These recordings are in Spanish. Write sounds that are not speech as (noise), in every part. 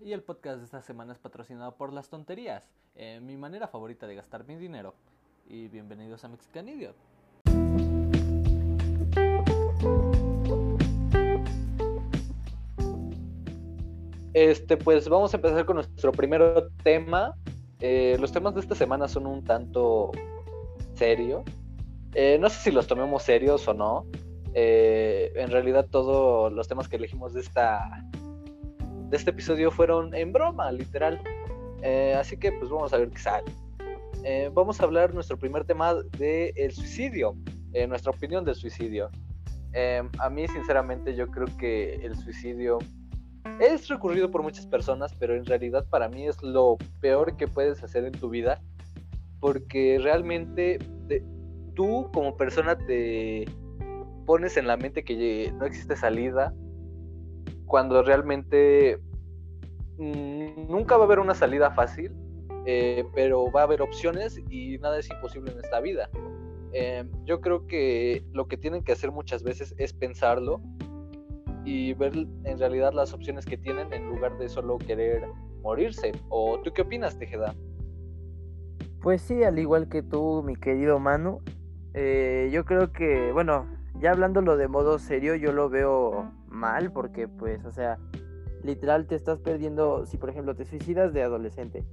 Y el podcast de esta semana es patrocinado por Las Tonterías, eh, mi manera favorita de gastar mi dinero. Y bienvenidos a Mexican Idiot. Este, pues vamos a empezar con nuestro primer tema. Eh, los temas de esta semana son un tanto serios. Eh, no sé si los tomemos serios o no. En realidad todos los temas que elegimos de esta de este episodio fueron en broma, literal. así que pues vamos a ver qué sale. vamos a hablar nuestro primer tema de el suicidio, nuestra opinión del suicidio. a mí sinceramente yo creo que el suicidio es recurrido por muchas personas, pero en realidad para mí es lo peor que puedes hacer en tu vida, porque realmente tú como persona te pones en la mente que no existe salida, cuando realmente nunca va a haber una salida fácil, eh, pero va a haber opciones y nada es imposible en esta vida. Eh, yo creo que lo que tienen que hacer muchas veces es pensarlo y ver en realidad las opciones que tienen en lugar de solo querer morirse. ¿O tú qué opinas, Tejeda? Pues sí, al igual que tú, mi querido Manu, eh, yo creo que, bueno, ya hablándolo de modo serio, yo lo veo mal porque, pues, o sea, literal te estás perdiendo, si por ejemplo te suicidas de adolescente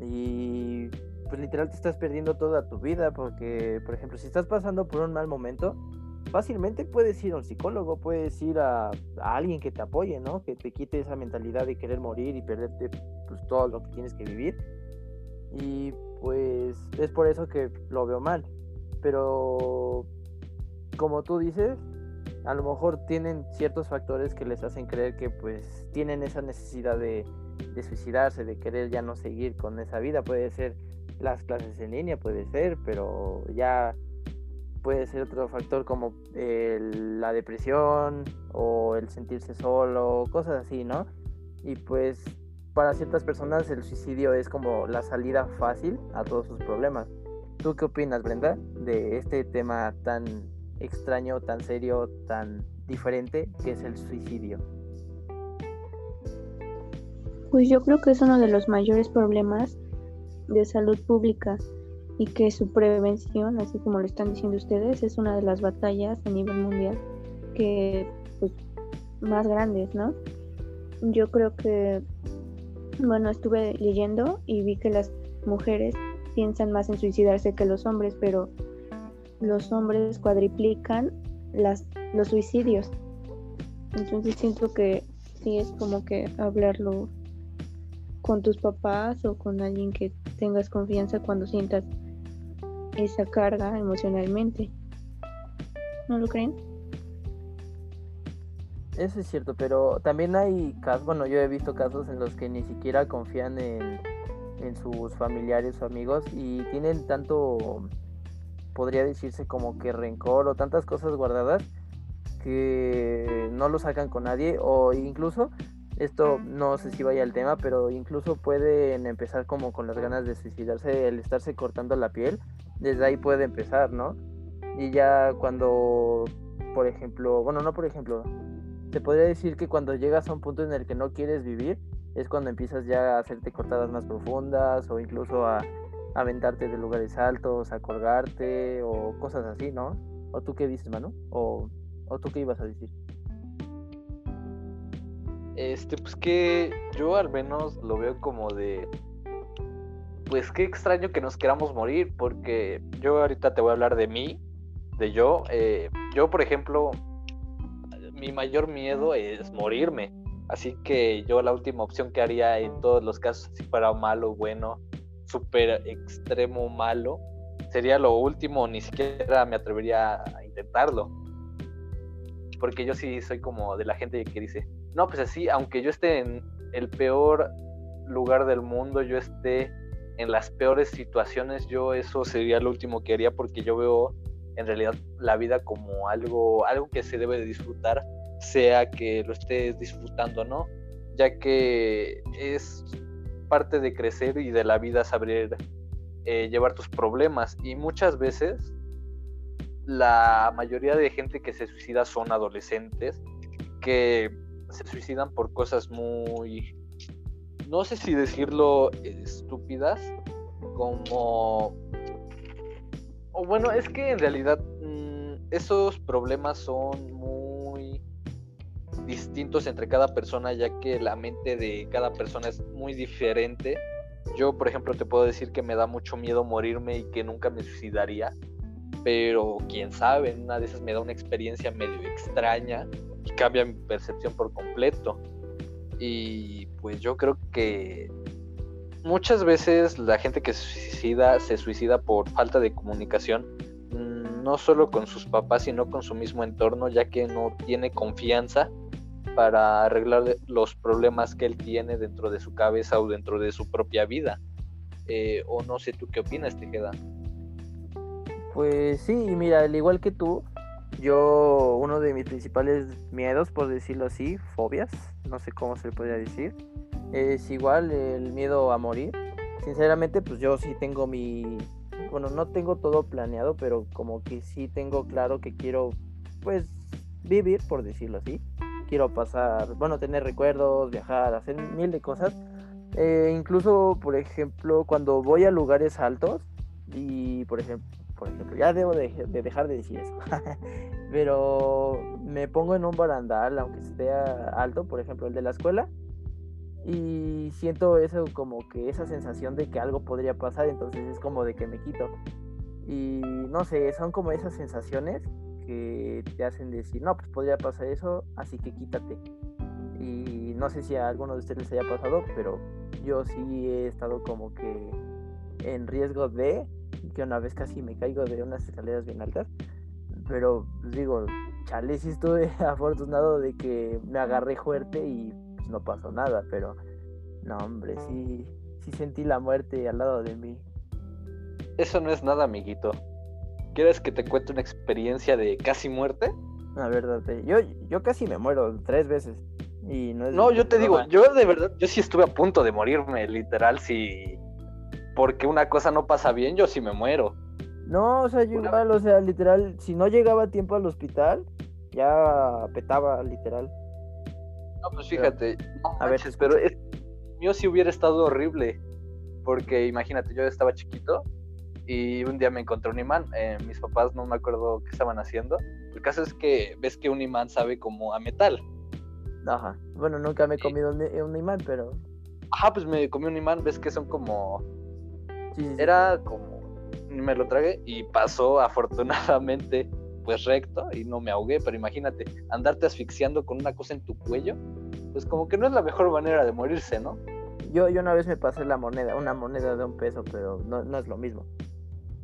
y pues literal te estás perdiendo toda tu vida porque, por ejemplo, si estás pasando por un mal momento, fácilmente puedes ir a un psicólogo, puedes ir a, alguien que te apoye, ¿no? Que te quite esa mentalidad de querer morir y perderte pues, todo lo que tienes que vivir. Y pues es por eso que lo veo mal. Pero como tú dices, a lo mejor tienen ciertos factores que les hacen creer que pues tienen esa necesidad de, suicidarse, de querer ya no seguir con esa vida. Puede ser las clases en línea, puede ser, pero ya puede ser otro factor como la depresión o el sentirse solo, cosas así, ¿no? Y pues para ciertas personas el suicidio es como la salida fácil a todos sus problemas. ¿Tú qué opinas, Brenda, de este tema tan extraño, tan serio, tan diferente que es el suicidio? Pues yo creo que es uno de los mayores problemas de salud pública y que su prevención, así como lo están diciendo ustedes, es una de las batallas a nivel mundial que pues más grandes, ¿no? Yo creo que bueno, estuve leyendo y vi que las mujeres piensan más en suicidarse que los hombres, pero los hombres cuadriplican las los suicidios. Entonces siento que sí es como que hablarlo con tus papás o con alguien que tengas confianza cuando sientas esa carga emocionalmente. ¿No lo creen? Eso es cierto, pero también hay casos, bueno, yo he visto casos en los que ni siquiera confían en, en sus familiares o amigos y tienen tanto, podría decirse como que rencor o tantas cosas guardadas que no lo sacan con nadie o incluso esto no sé si vaya al tema, pero incluso pueden empezar como con las ganas de suicidarse, el estarse cortando la piel desde ahí puede empezar, ¿no? Y ya cuando, por ejemplo, bueno, no por ejemplo, te podría decir que cuando llegas a un punto en el que no quieres vivir, es cuando empiezas ya a hacerte cortadas más profundas o incluso a, aventarte de lugares altos, a colgarte o cosas así, ¿no? ¿O tú qué dices, mano? ¿O, o tú qué ibas a decir? Este, pues que yo al menos lo veo como de pues qué extraño que nos queramos morir, porque yo ahorita te voy a hablar de mí, de yo. Eh, yo, por ejemplo, mi mayor miedo es morirme. Así que yo la última opción que haría en todos los casos, si fuera malo, o bueno, súper extremo malo, sería lo último, ni siquiera me atrevería a intentarlo. Porque yo sí soy como de la gente que dice, no, pues así, aunque yo esté en el peor lugar del mundo, yo esté en las peores situaciones, yo eso sería lo último que haría porque yo veo en realidad la vida como algo, algo que se debe de disfrutar, sea que lo estés disfrutando no, ya que es parte de crecer y de la vida saber eh, llevar tus problemas. Y muchas veces la mayoría de gente que se suicida son adolescentes que se suicidan por cosas muy no sé si decirlo estúpidas, como... O bueno, es que en realidad mm, esos problemas son muy distintos entre cada persona, ya que la mente de cada persona es muy diferente. Yo, por ejemplo, te puedo decir que me da mucho miedo morirme y que nunca me suicidaría, pero quién sabe, en una de esas me da una experiencia medio extraña y cambia mi percepción por completo. Y pues yo creo que muchas veces la gente que se suicida se suicida por falta de comunicación, mm, no solo con sus papás, sino con su mismo entorno, ya que no tiene confianza para arreglar los problemas que él tiene dentro de su cabeza o dentro de su propia vida. Eh, o no sé tú qué opinas, Tejeda. Pues sí, mira, al igual que tú, yo uno de mis principales miedos, por decirlo así, fobias, no sé cómo se le podría decir, es igual el miedo a morir. Sinceramente, pues yo sí tengo mi, bueno, no tengo todo planeado, pero como que sí tengo claro que quiero, pues, vivir, por decirlo así. Quiero pasar, bueno, tener recuerdos, viajar, hacer mil de cosas. Eh, incluso, por ejemplo, cuando voy a lugares altos y, por ejemplo, por ejemplo, ya debo de, dejar de decir eso, (laughs) pero me pongo en un barandal, aunque esté alto, por ejemplo, el de la escuela, y siento eso como que esa sensación de que algo podría pasar, entonces es como de que me quito. Y no sé, son como esas sensaciones que te hacen decir, no, pues podría pasar eso, así que quítate. Y no sé si a alguno de ustedes les haya pasado, pero yo sí he estado como que en riesgo de que una vez casi me caigo de unas escaleras bien altas. Pero pues, digo, chale, sí estuve (laughs) afortunado de que me agarré fuerte y pues, no pasó nada, pero no, hombre, sí, sí sentí la muerte al lado de mí. Eso no es nada, amiguito. ¿Quieres que te cuente una experiencia de casi muerte? La verdad, yo, yo casi me muero tres veces. Y no, es no yo te digo, yo de verdad, yo sí estuve a punto de morirme, literal, si porque una cosa no pasa bien, yo sí me muero. No, o sea, yo igual, o sea, literal, si no llegaba a tiempo al hospital, ya petaba, literal. No, pues fíjate, a veces, pero es, yo sí hubiera estado horrible, porque imagínate, yo estaba chiquito y un día me encontré un imán, eh, mis papás no me acuerdo qué estaban haciendo, el caso es que ves que un imán sabe como a metal. Ajá, bueno, nunca me he comido un imán, pero... Ajá, pues me comí un imán, ves que son como era como, me lo tragué y pasó afortunadamente pues recto y no me ahogué, pero imagínate, andarte asfixiando con una cosa en tu cuello, pues como que no es la mejor manera de morirse, ¿no? Yo, yo una vez me pasé la moneda, una moneda de un peso, pero no, no es lo mismo.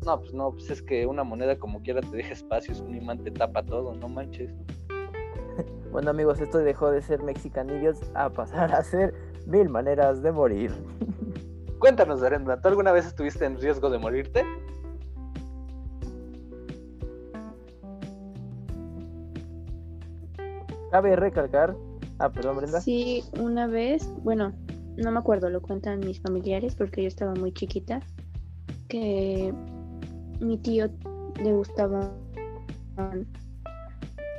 No, pues no, pues es que una moneda como quiera te deja espacios, un imán te tapa todo, no manches. (laughs) bueno amigos, esto dejó de ser Mexicanillos a pasar a ser mil maneras de morir. (laughs) Cuéntanos, Arenda, ¿tú alguna vez estuviste en riesgo de morirte? Cabe recalcar. Ah, perdón, Brenda. Sí, una vez, bueno, no me acuerdo, lo cuentan mis familiares porque yo estaba muy chiquita, que mi tío le gustaban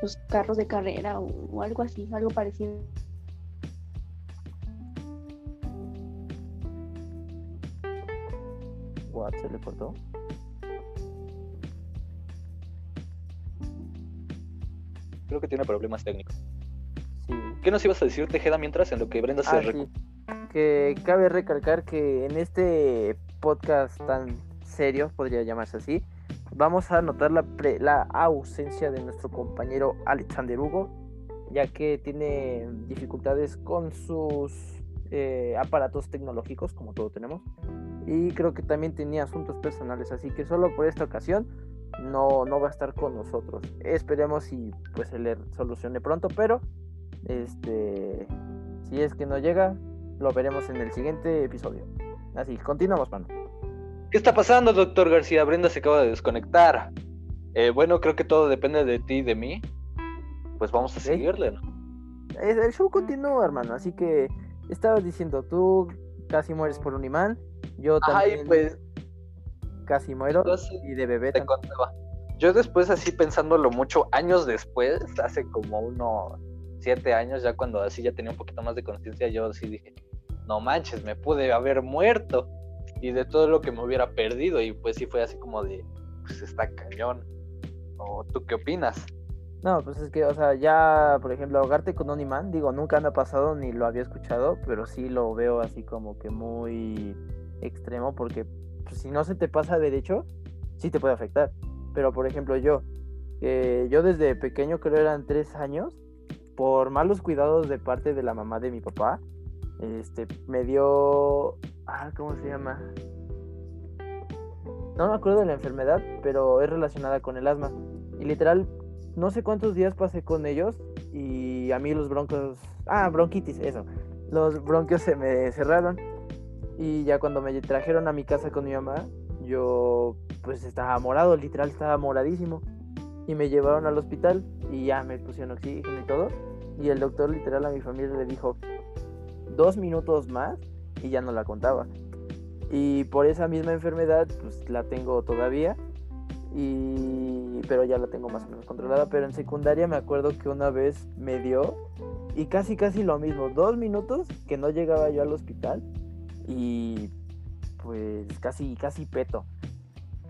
los carros de carrera o algo así, algo parecido. se le cortó. Creo que tiene problemas técnicos. ¿Qué nos ibas a decir, Tejeda, mientras en lo que Brenda se ah, Que cabe recalcar que en este podcast tan serio, podría llamarse así, vamos a notar la, la ausencia de nuestro compañero Alexander Hugo, ya que tiene dificultades con sus eh, aparatos tecnológicos, como todos tenemos y creo que también tenía asuntos personales, así que solo por esta ocasión no, no va a estar con nosotros. Esperemos y pues se le solucione pronto, pero este si es que no llega, lo veremos en el siguiente episodio. Así, continuamos, mano. ¿Qué está pasando, doctor García? Brenda se acaba de desconectar. Eh, bueno, creo que todo depende de ti y de mí. Pues vamos a seguirle, ¿no? El show continúa, hermano, así que estabas diciendo, tú casi mueres por un imán yo también pues, casi muero y de bebé te contaba. Yo después así pensándolo mucho, años después, hace como unos siete años, ya cuando así ya tenía un poquito más de conciencia, yo sí dije, no manches, me pude haber muerto y de todo lo que me hubiera perdido y pues sí fue así como de, pues está cañón. ¿O tú qué opinas? No, pues es que, o sea, ya, por ejemplo, ahogarte con un imán, digo, nunca me ha pasado ni lo había escuchado, pero sí lo veo así como que muy extremo porque pues, si no se te pasa derecho, sí te puede afectar. Pero, por ejemplo, yo, yo desde pequeño, creo eran tres años, por malos cuidados de parte de la mamá de mi papá, este, me dio, ah, ¿cómo se llama? No me acuerdo de la enfermedad, pero es relacionada con el asma. Y literal, no sé cuántos días pasé con ellos y a mí los broncos, ah, bronquitis, eso. Los bronquios se me cerraron y ya cuando me trajeron a mi casa con mi mamá, yo pues estaba morado, literal estaba moradísimo. Y me llevaron al hospital y ya me pusieron oxígeno y todo. Y el doctor literal a mi familia le dijo dos minutos más y ya no la contaba. Y por esa misma enfermedad pues la tengo todavía y pero ya la tengo más o menos controlada. Pero en secundaria me acuerdo que una vez me dio y casi casi lo mismo, dos minutos que no llegaba yo al hospital y pues casi casi peto.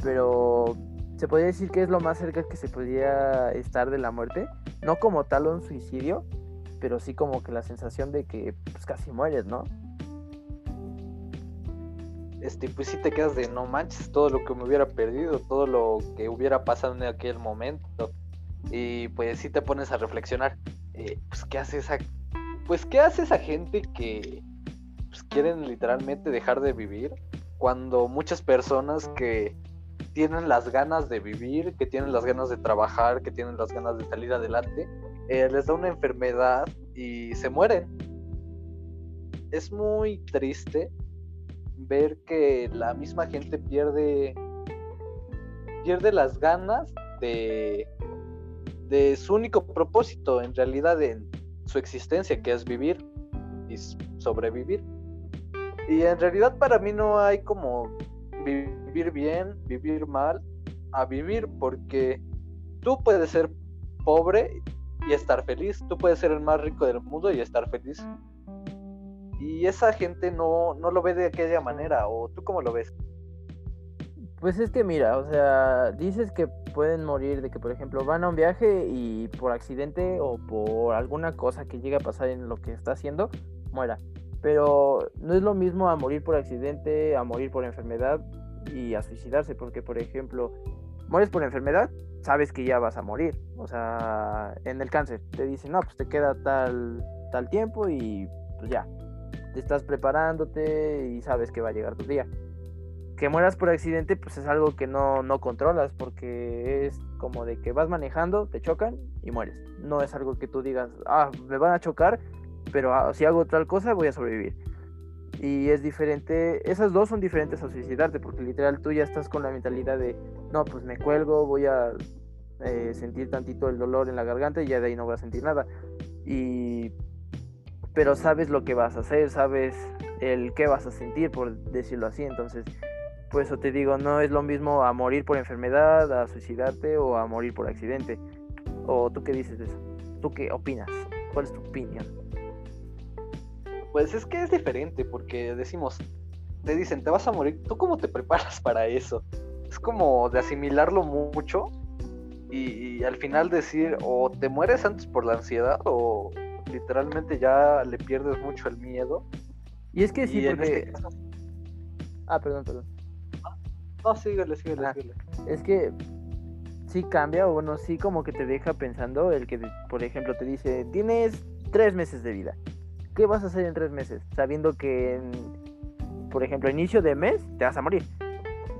Pero se podría decir que es lo más cerca que se podría estar de la muerte, no como tal un suicidio, pero sí como que la sensación de que pues casi mueres, ¿no? Este, pues si te quedas de no manches todo lo que me hubiera perdido, todo lo que hubiera pasado en aquel momento. Y pues si te pones a reflexionar, eh, pues qué hace esa, pues qué hace esa gente que pues, quieren literalmente dejar de vivir cuando muchas personas que tienen las ganas de vivir, que tienen las ganas de trabajar, que tienen las ganas de salir adelante, eh, les da una enfermedad y se mueren. Es muy triste ver que la misma gente pierde pierde las ganas de de su único propósito en realidad en su existencia que es vivir y sobrevivir. Y en realidad para mí no hay como vivir bien vivir mal a vivir porque tú puedes ser pobre y estar feliz. Tú puedes ser el más rico del mundo y estar feliz y esa gente no, no lo ve de aquella manera, o tú cómo lo ves. Pues es que mira, o sea, dices que pueden morir de que, por ejemplo, van a un viaje y por accidente o por alguna cosa que llegue a pasar en lo que está haciendo, muera. Pero no es lo mismo a morir por accidente, a morir por enfermedad y a suicidarse, porque, por ejemplo, mueres por enfermedad, sabes que ya vas a morir. O sea, en el cáncer te dicen, no, pues te queda tal, tal tiempo y pues ya, estás preparándote y sabes que va a llegar tu día. Que mueras por accidente, pues es algo que no, no controlas, porque es como de que vas manejando, te chocan y mueres. No es algo que tú digas, ah, me van a chocar, pero ah, si hago tal cosa voy a sobrevivir. Y es diferente, esas dos son diferentes a suicidarte, porque literal tú ya estás con la mentalidad de, no, pues me cuelgo, voy a eh, sentir tantito el dolor en la garganta y ya de ahí no voy a sentir nada. Y pero sabes lo que vas a hacer, sabes el qué vas a sentir, por decirlo así. Entonces, por eso te digo, no es lo mismo a morir por enfermedad, a suicidarte o a morir por accidente. ¿O tú qué dices de eso? ¿Tú qué opinas? ¿Cuál es tu opinión? Pues es que es diferente porque decimos, te dicen, te vas a morir, ¿tú cómo te (laughs) preparas para eso? Es como de asimilarlo mucho y al final decir, o te mueres antes por la ansiedad o, literalmente ya le pierdes mucho el miedo. Y es que sí, porque... Este ah, perdón, perdón. No, síguele, síguele, síguele. Es que sí cambia, o bueno, sí como que te deja pensando el que, por ejemplo, te dice, tienes tres meses de vida. ¿Qué vas a hacer en tres meses? Sabiendo que, por ejemplo, inicio de mes te vas a morir.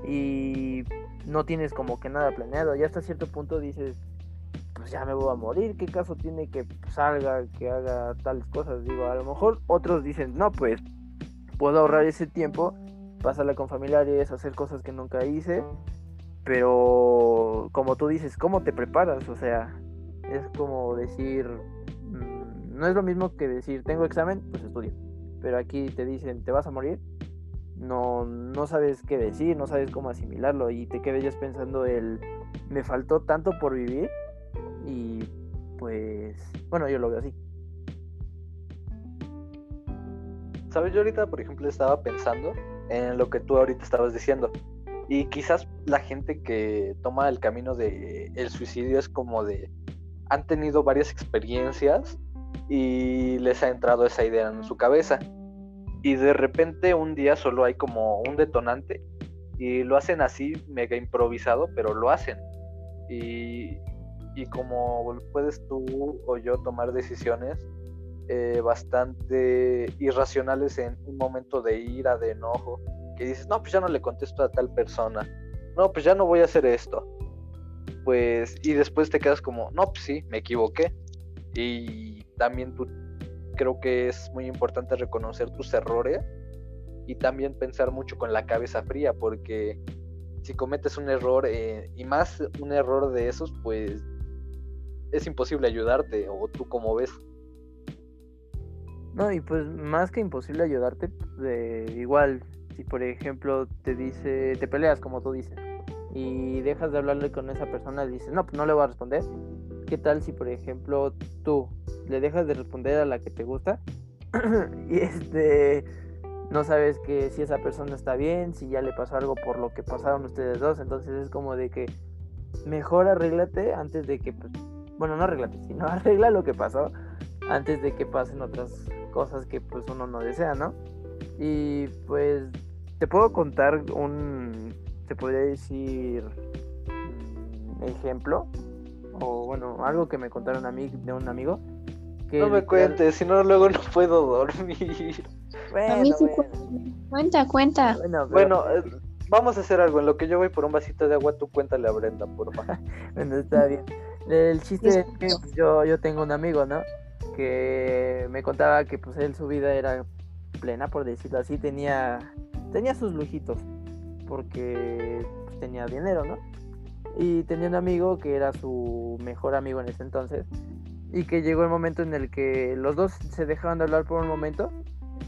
Y no tienes como que nada planeado. Ya hasta cierto punto dices, pues ya me voy a morir, ¿qué caso tiene que salga, que haga tales cosas? Digo, a lo mejor otros dicen, no, pues puedo ahorrar ese tiempo, pasarla con familiares, hacer cosas que nunca hice, pero como tú dices, ¿cómo te preparas? O sea, es como decir, mm, no es lo mismo que decir, tengo examen, pues estudio, pero aquí te dicen, ¿te vas a morir? No, no sabes qué decir, no sabes cómo asimilarlo y te quedas pensando el, me faltó tanto por vivir y pues, bueno, yo lo veo así. sabes, yo ahorita, por ejemplo, estaba pensando en lo que tú ahorita estabas diciendo. Y quizás la gente que toma el camino de el suicidio es como de han tenido varias experiencias y les ha entrado esa idea en su cabeza. Y de repente un día solo hay como un detonante y lo hacen así, mega improvisado, pero lo hacen. Y, y como puedes tú o yo tomar decisiones eh, bastante irracionales en un momento de ira, de enojo, que dices, no, pues ya no le contesto a tal persona, no, pues ya no voy a hacer esto. Pues, y después te quedas como, no, pues sí, me equivoqué. Y también tú creo que es muy importante reconocer tus errores y también pensar mucho con la cabeza fría, porque si cometes un error eh, y más un error de esos, pues es imposible ayudarte, o tú como ves. No, y pues más que imposible ayudarte, de igual, si por ejemplo te dice, te peleas como tú dices, y dejas de hablarle con esa persona y dices, no, pues no le voy a responder. ¿Qué tal si por ejemplo tú le dejas de responder a la que te gusta (clears throat) y este no sabes que si esa persona está bien, si ya le pasó algo por lo que pasaron ustedes dos, entonces es como de que mejor arréglate antes de que pues, bueno, no arréglate, (laughs) sino arregla lo que pasó antes de que pasen otras cosas que pues uno no desea, ¿no? Y pues te puedo contar un, se podría decir, mm, ejemplo, o bueno, algo que me contaron a mí de un amigo. Que no me cuentes, si no luego no puedo dormir. Bueno, a mí sí Cuenta, cuenta. Bueno, eh, vamos a hacer algo. En lo que yo voy por un vasito de agua, tú cuéntale a Brenda, por favor. (laughs) bueno, está bien. El chiste es que yo, yo tengo un amigo, ¿no? Que me contaba que pues él su vida era plena, por decirlo así, tenía, tenía sus lujitos, porque pues, tenía dinero, ¿no? Y tenía un amigo que era su mejor amigo en ese entonces, y que llegó el momento en el que los dos se dejaban de hablar por un momento,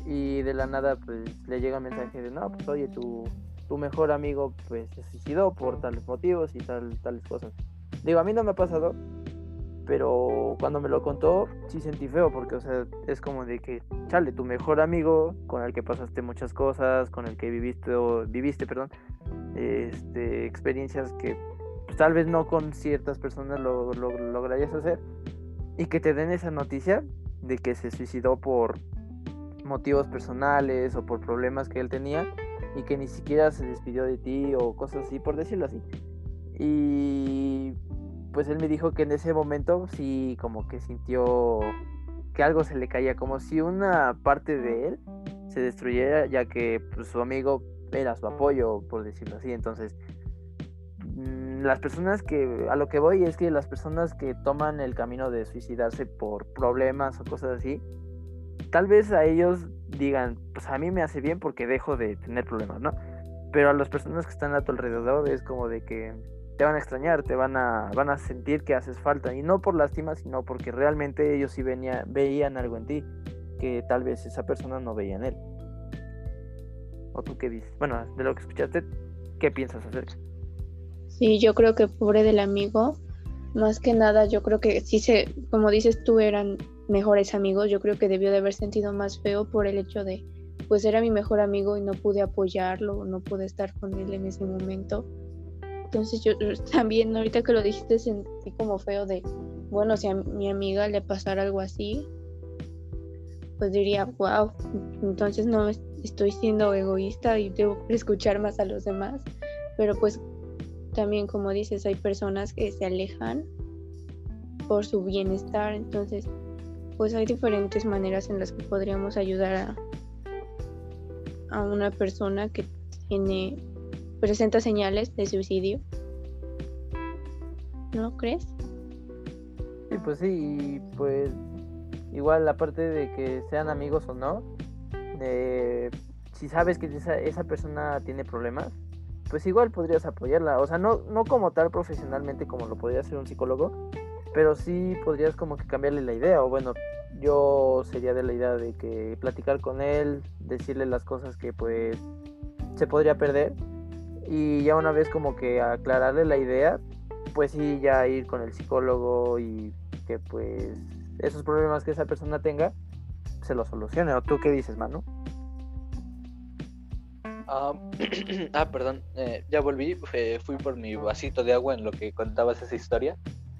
y de la nada pues le llega un mensaje de, no, pues oye, tu, tu mejor amigo pues se suicidó por tales motivos y tal, tales cosas. Digo, a mí no me ha pasado, pero cuando me lo contó sí sentí feo porque, o sea, es como de que, chale, tu mejor amigo con el que pasaste muchas cosas, con el que viviste, o, viviste, perdón, este, experiencias que pues, tal vez no con ciertas personas lo, lo, lograrías hacer y que te den esa noticia de que se suicidó por motivos personales o por problemas que él tenía y que ni siquiera se despidió de ti o cosas así, por decirlo así. Y pues él me dijo que en ese momento sí como que sintió que algo se le caía, como si una parte de él se destruyera, ya que pues, su amigo era su apoyo, por decirlo así. Entonces, mm, las personas que, a lo que voy es que las personas que toman el camino de suicidarse por problemas o cosas así, tal vez a ellos digan, pues a mí me hace bien porque dejo de tener problemas, ¿no? Pero a las personas que están a tu alrededor es como de que te van a extrañar, te van a, van a sentir que haces falta. Y no por lástima, sino porque realmente ellos sí venía, veían algo en ti que tal vez esa persona no veía en él. ¿O tú qué dices? Bueno, de lo que escuchaste, ¿qué piensas hacer? Sí, yo creo que pobre del amigo, más que nada, yo creo que sí se, como dices tú, eran mejores amigos. Yo creo que debió de haber sentido más feo por el hecho de, pues era mi mejor amigo y no pude apoyarlo, no pude estar con él en ese momento entonces yo (laughs) también ahorita que lo dijiste sentí como feo de, bueno, si a mi amiga le pasara algo así, pues diría, wow, entonces no estoy siendo egoísta y debo (laughs) escuchar más a los demás. Pero pues también como dices, hay personas que se alejan por su bienestar, entonces pues hay diferentes maneras en las que podríamos ayudar a, a una persona que tiene presenta señales de suicidio. ¿No crees? Sí, pues sí, pues igual aparte de que sean amigos o no, si sabes que esa, esa persona tiene problemas, pues igual podrías apoyarla. O sea, no, no como tal profesionalmente como lo podría hacer un psicólogo, pero sí podrías como que cambiarle la idea. O bueno, yo sería de la idea de que platicar con él, decirle las cosas que pues se podría perder y ya una vez como que aclararle la idea, pues sí, ya ir con el psicólogo y que pues esos problemas que esa persona tenga se los solucione. ¿O tú qué dices, Manu? Ah, (clears throat) ah perdón, eh, ya volví, fui por mi vasito de agua en lo que contabas esa historia.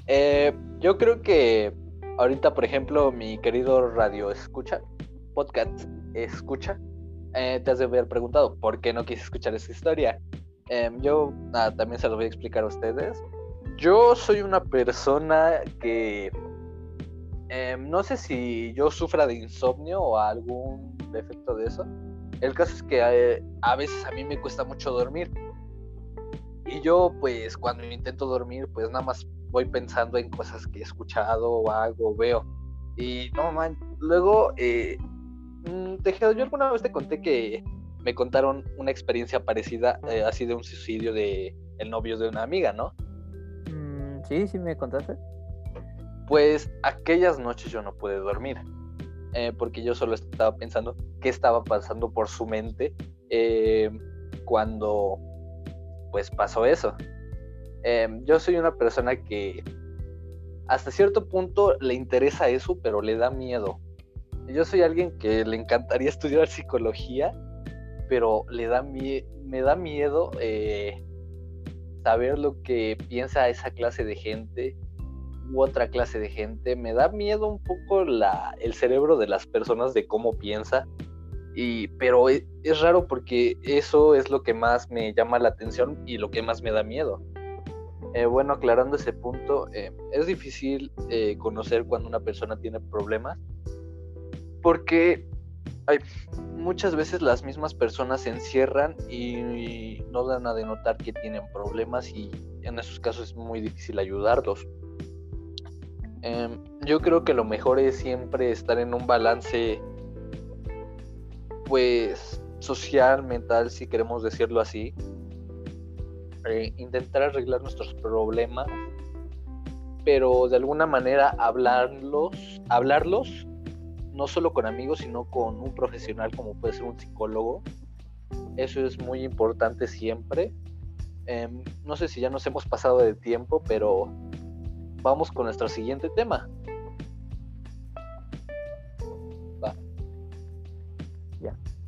Eh, yo creo que ahorita, por ejemplo, mi querido radio escucha, podcast escucha, eh, te has de haber preguntado por qué no quise escuchar esa historia. Em, yo también se lo voy a explicar a ustedes. Yo soy una persona que em, no sé si yo sufra de insomnio o algún defecto de eso. El caso es que eh, a veces a mí me cuesta mucho dormir. Y yo pues cuando intento dormir pues nada más voy pensando en cosas que he escuchado o hago veo. Y no man, luego eh, mm, yo alguna vez te conté que me contaron una experiencia parecida eh, así de un suicidio de el novio de una amiga, ¿no? Mm, sí, sí me contaste. Pues aquellas noches yo no pude dormir. Eh, porque yo solo estaba pensando qué estaba pasando por su mente eh, cuando pues pasó eso. Em, yo soy una persona que hasta cierto punto le interesa eso, pero le da miedo. Yo soy alguien que le encantaría (laughs) estudiar psicología, pero le da me da miedo eh, saber lo que piensa esa clase de gente u otra clase de gente. Me da miedo un poco la, el cerebro de las personas de cómo piensa. Y, pero e, es, raro porque eso es lo que más me llama la atención y lo que más me da miedo. Eh, bueno, aclarando ese punto, eh, es difícil conocer cuando una persona tiene problemas porque hay, muchas veces las mismas personas se encierran y, no dan a denotar que tienen problemas y en esos casos es muy difícil ayudarlos. Em, yo creo que lo mejor es siempre estar en un balance, pues, social, mental, si queremos decirlo así. Eh, intentar arreglar nuestros problemas, pero de alguna manera hablarlos, hablarlos no solo con amigos, sino con un profesional como puede ser un psicólogo. Eso es muy importante siempre. Em, no sé si ya nos hemos pasado de tiempo, pero vamos con nuestro siguiente tema. Va.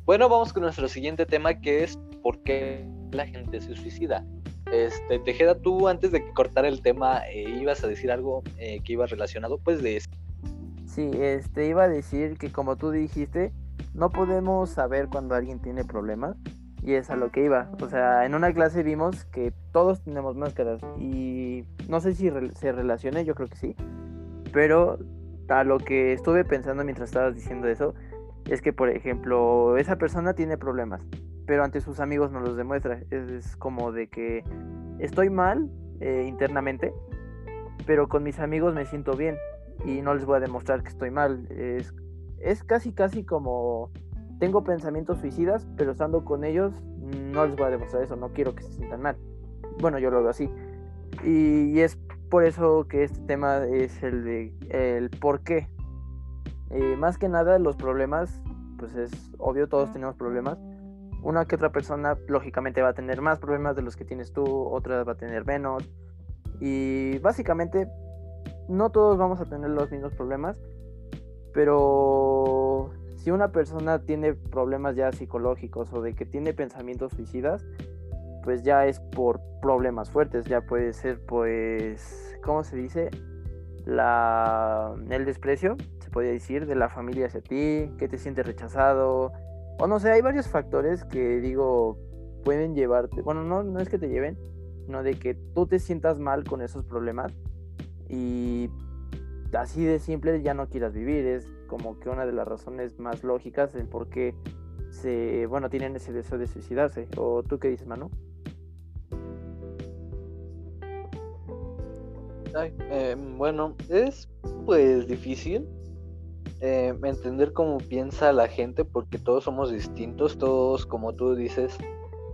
Bueno, vamos con nuestro siguiente tema que es por qué la gente se suicida. Este, Tejeda, tú antes de que cortara el tema, eh, ibas a decir algo eh, que iba relacionado, pues de Sí, este iba a decir que como tú dijiste, no podemos saber cuando alguien tiene problemas y es a lo que iba. O sea, en una clase vimos que todos tenemos máscaras y no sé si se relacione, yo creo que sí. Pero a lo que estuve pensando mientras estabas diciendo eso es que, por ejemplo, esa persona tiene problemas, pero ante sus amigos no los demuestra. Es, como de que estoy mal eh, internamente, pero con mis amigos me siento bien y no les voy a demostrar que estoy mal. Es, es casi, casi como tengo pensamientos suicidas, pero estando con ellos no les voy a demostrar eso, no quiero que se sientan mal. Bueno, yo lo veo así. Y, es por eso que este tema es el de el por qué. Eh, más que nada los problemas, pues es obvio, todos tenemos problemas. Una que otra persona lógicamente va a tener más problemas de los que tienes tú, otra va a tener menos. Y básicamente no todos vamos a tener los mismos problemas, pero si una persona tiene problemas ya psicológicos o de que tiene pensamientos suicidas, pues ya es por problemas fuertes, ya puede ser pues, ¿cómo se dice? La, el desprecio, se podría decir, de la familia hacia ti, que te sientes rechazado, o no sé, hay varios factores que digo pueden llevarte, bueno, no, no es que te lleven, sino de que tú te sientas mal con esos problemas y así de simple ya no quieras vivir. Es como que una de las razones más lógicas el por qué se, bueno, tienen ese deseo de suicidarse. ¿O tú qué dices, Manu? Em, bueno, es pues difícil em, entender cómo piensa la gente porque todos somos distintos, todos como tú dices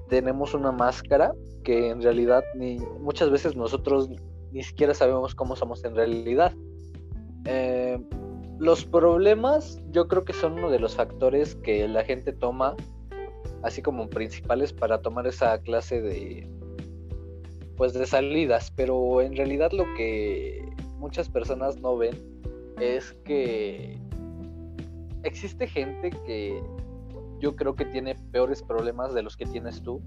tenemos una máscara que en realidad ni muchas veces nosotros ni siquiera sabemos cómo somos en realidad. Eh, los problemas yo creo que son uno de los factores que la gente toma así como principales para tomar esa clase de pues de salidas, pero en realidad lo que muchas personas no ven es que existe gente que yo creo que tiene peores problemas de los que tienes tú.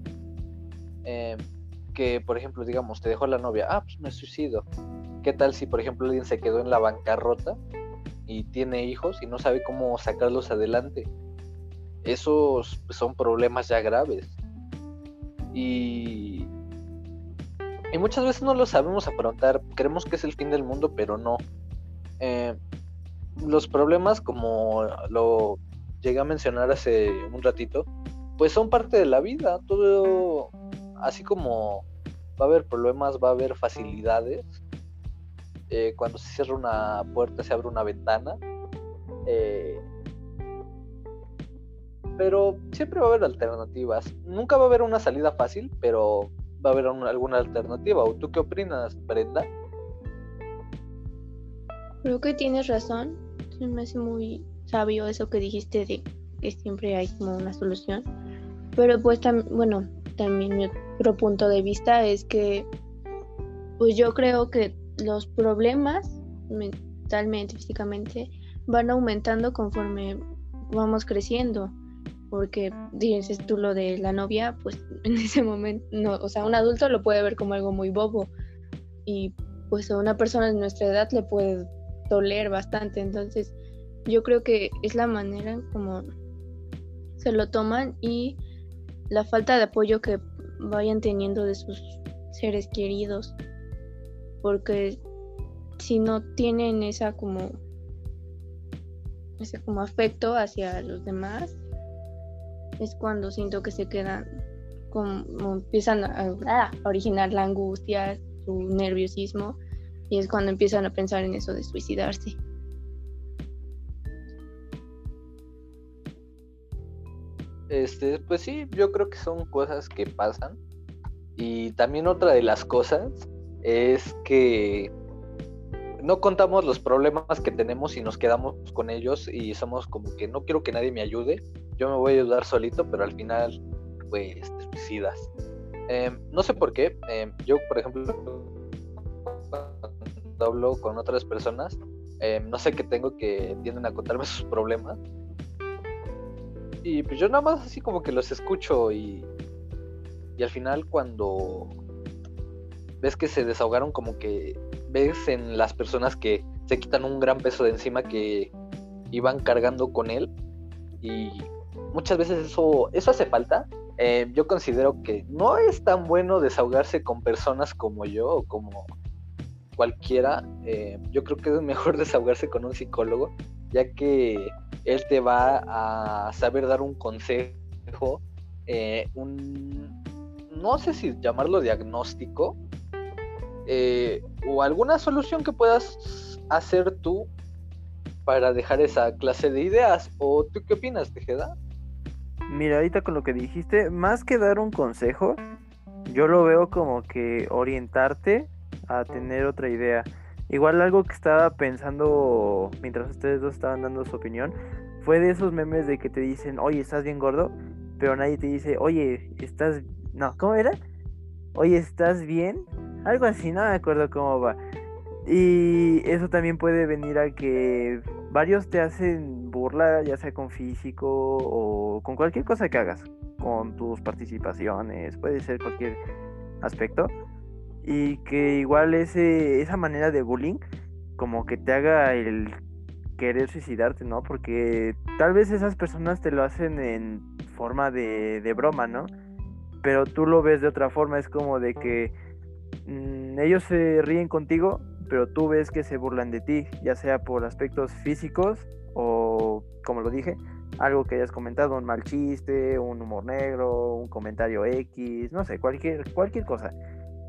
Eh, que, por ejemplo, digamos, te dejó la novia, ah, pues me suicido. ¿Qué tal si, por ejemplo, alguien se quedó en la bancarrota y tiene hijos y no sabe cómo sacarlos adelante? Esos son problemas ya graves. Y, y muchas veces no lo sabemos afrontar. Creemos que es el fin del mundo, pero no. Eh, los problemas, como lo llegué a mencionar hace un ratito, pues son parte de la vida. Todo así como va a haber problemas, va a haber facilidades. Eh, cuando se cierra una puerta, se abre una ventana. Eh, pero siempre va a haber alternativas. Nunca va a haber una salida fácil, pero va a haber alguna alternativa. ¿O tú qué opinas, Brenda? Creo que tienes razón. me hace muy sabio eso que dijiste de que siempre hay como una solución. Pero pues también, bueno, también mi otro punto de vista es que pues yo creo que los problemas mentalmente, físicamente, van aumentando conforme vamos creciendo. Porque dices tú lo de la novia, pues (laughs) en ese momento, no, o sea, un adulto lo puede ver como algo muy bobo. Y pues a una persona de nuestra edad le puede doler bastante. Entonces, yo creo que es la manera como se lo toman y la falta de apoyo que vayan teniendo de sus seres queridos. Porque si no tienen esa como ese como afecto hacia los demás, es cuando siento que se quedan como empiezan a, a originar la angustia, su nerviosismo, y es cuando empiezan a pensar en eso de suicidarse. Este, pues sí, yo creo que son cosas que pasan. Y también otra de las cosas es que no contamos los problemas que tenemos y nos quedamos con ellos y somos como que no quiero que nadie me ayude, yo me voy a ayudar solito, pero al final pues suicidas. Em, no sé por qué, em, yo por ejemplo cuando hablo con otras personas, em, no sé qué tengo que tienden a contarme (laughs) sus problemas y pues yo nada más así como que los escucho y, y al final cuando ves que se desahogaron como que ves en las personas que se quitan un gran peso de encima que iban cargando con él y muchas veces eso, eso hace falta. Eh, yo considero que no es tan bueno desahogarse con personas como yo o como cualquiera. Eh, yo creo que es mejor (laughs) desahogarse con un psicólogo, ya que él te va a saber dar un consejo, eh, un, no sé si llamarlo diagnóstico, eh, o alguna solución que puedas hacer tú para dejar esa clase de ideas. ¿O tú qué opinas, Tejeda? Mira, con lo que dijiste, más que dar un consejo, yo lo veo como que orientarte a tener otra idea. Igual algo que estaba pensando mientras ustedes dos estaban dando su opinión fue de esos memes de que te dicen, oye, estás bien gordo, pero nadie te dice, oye, estás... No, ¿cómo era? Oye, ¿estás bien? Algo así, no me acuerdo cómo va. Y eso también puede venir a que varios te hacen burla, ya sea con físico o con cualquier cosa que hagas, con tus participaciones, puede ser cualquier aspecto y que igual ese, esa manera de bullying como que te haga el querer suicidarte, ¿no? Porque tal vez esas personas te lo hacen en forma de, de broma, ¿no? Pero tú lo ves de otra forma, es como de que mm, ellos se ríen contigo, pero tú ves que se burlan de ti, ya sea por aspectos físicos o, como lo dije, algo que hayas comentado, un mal chiste, un humor negro, un comentario X, no sé, cualquier, cualquier cosa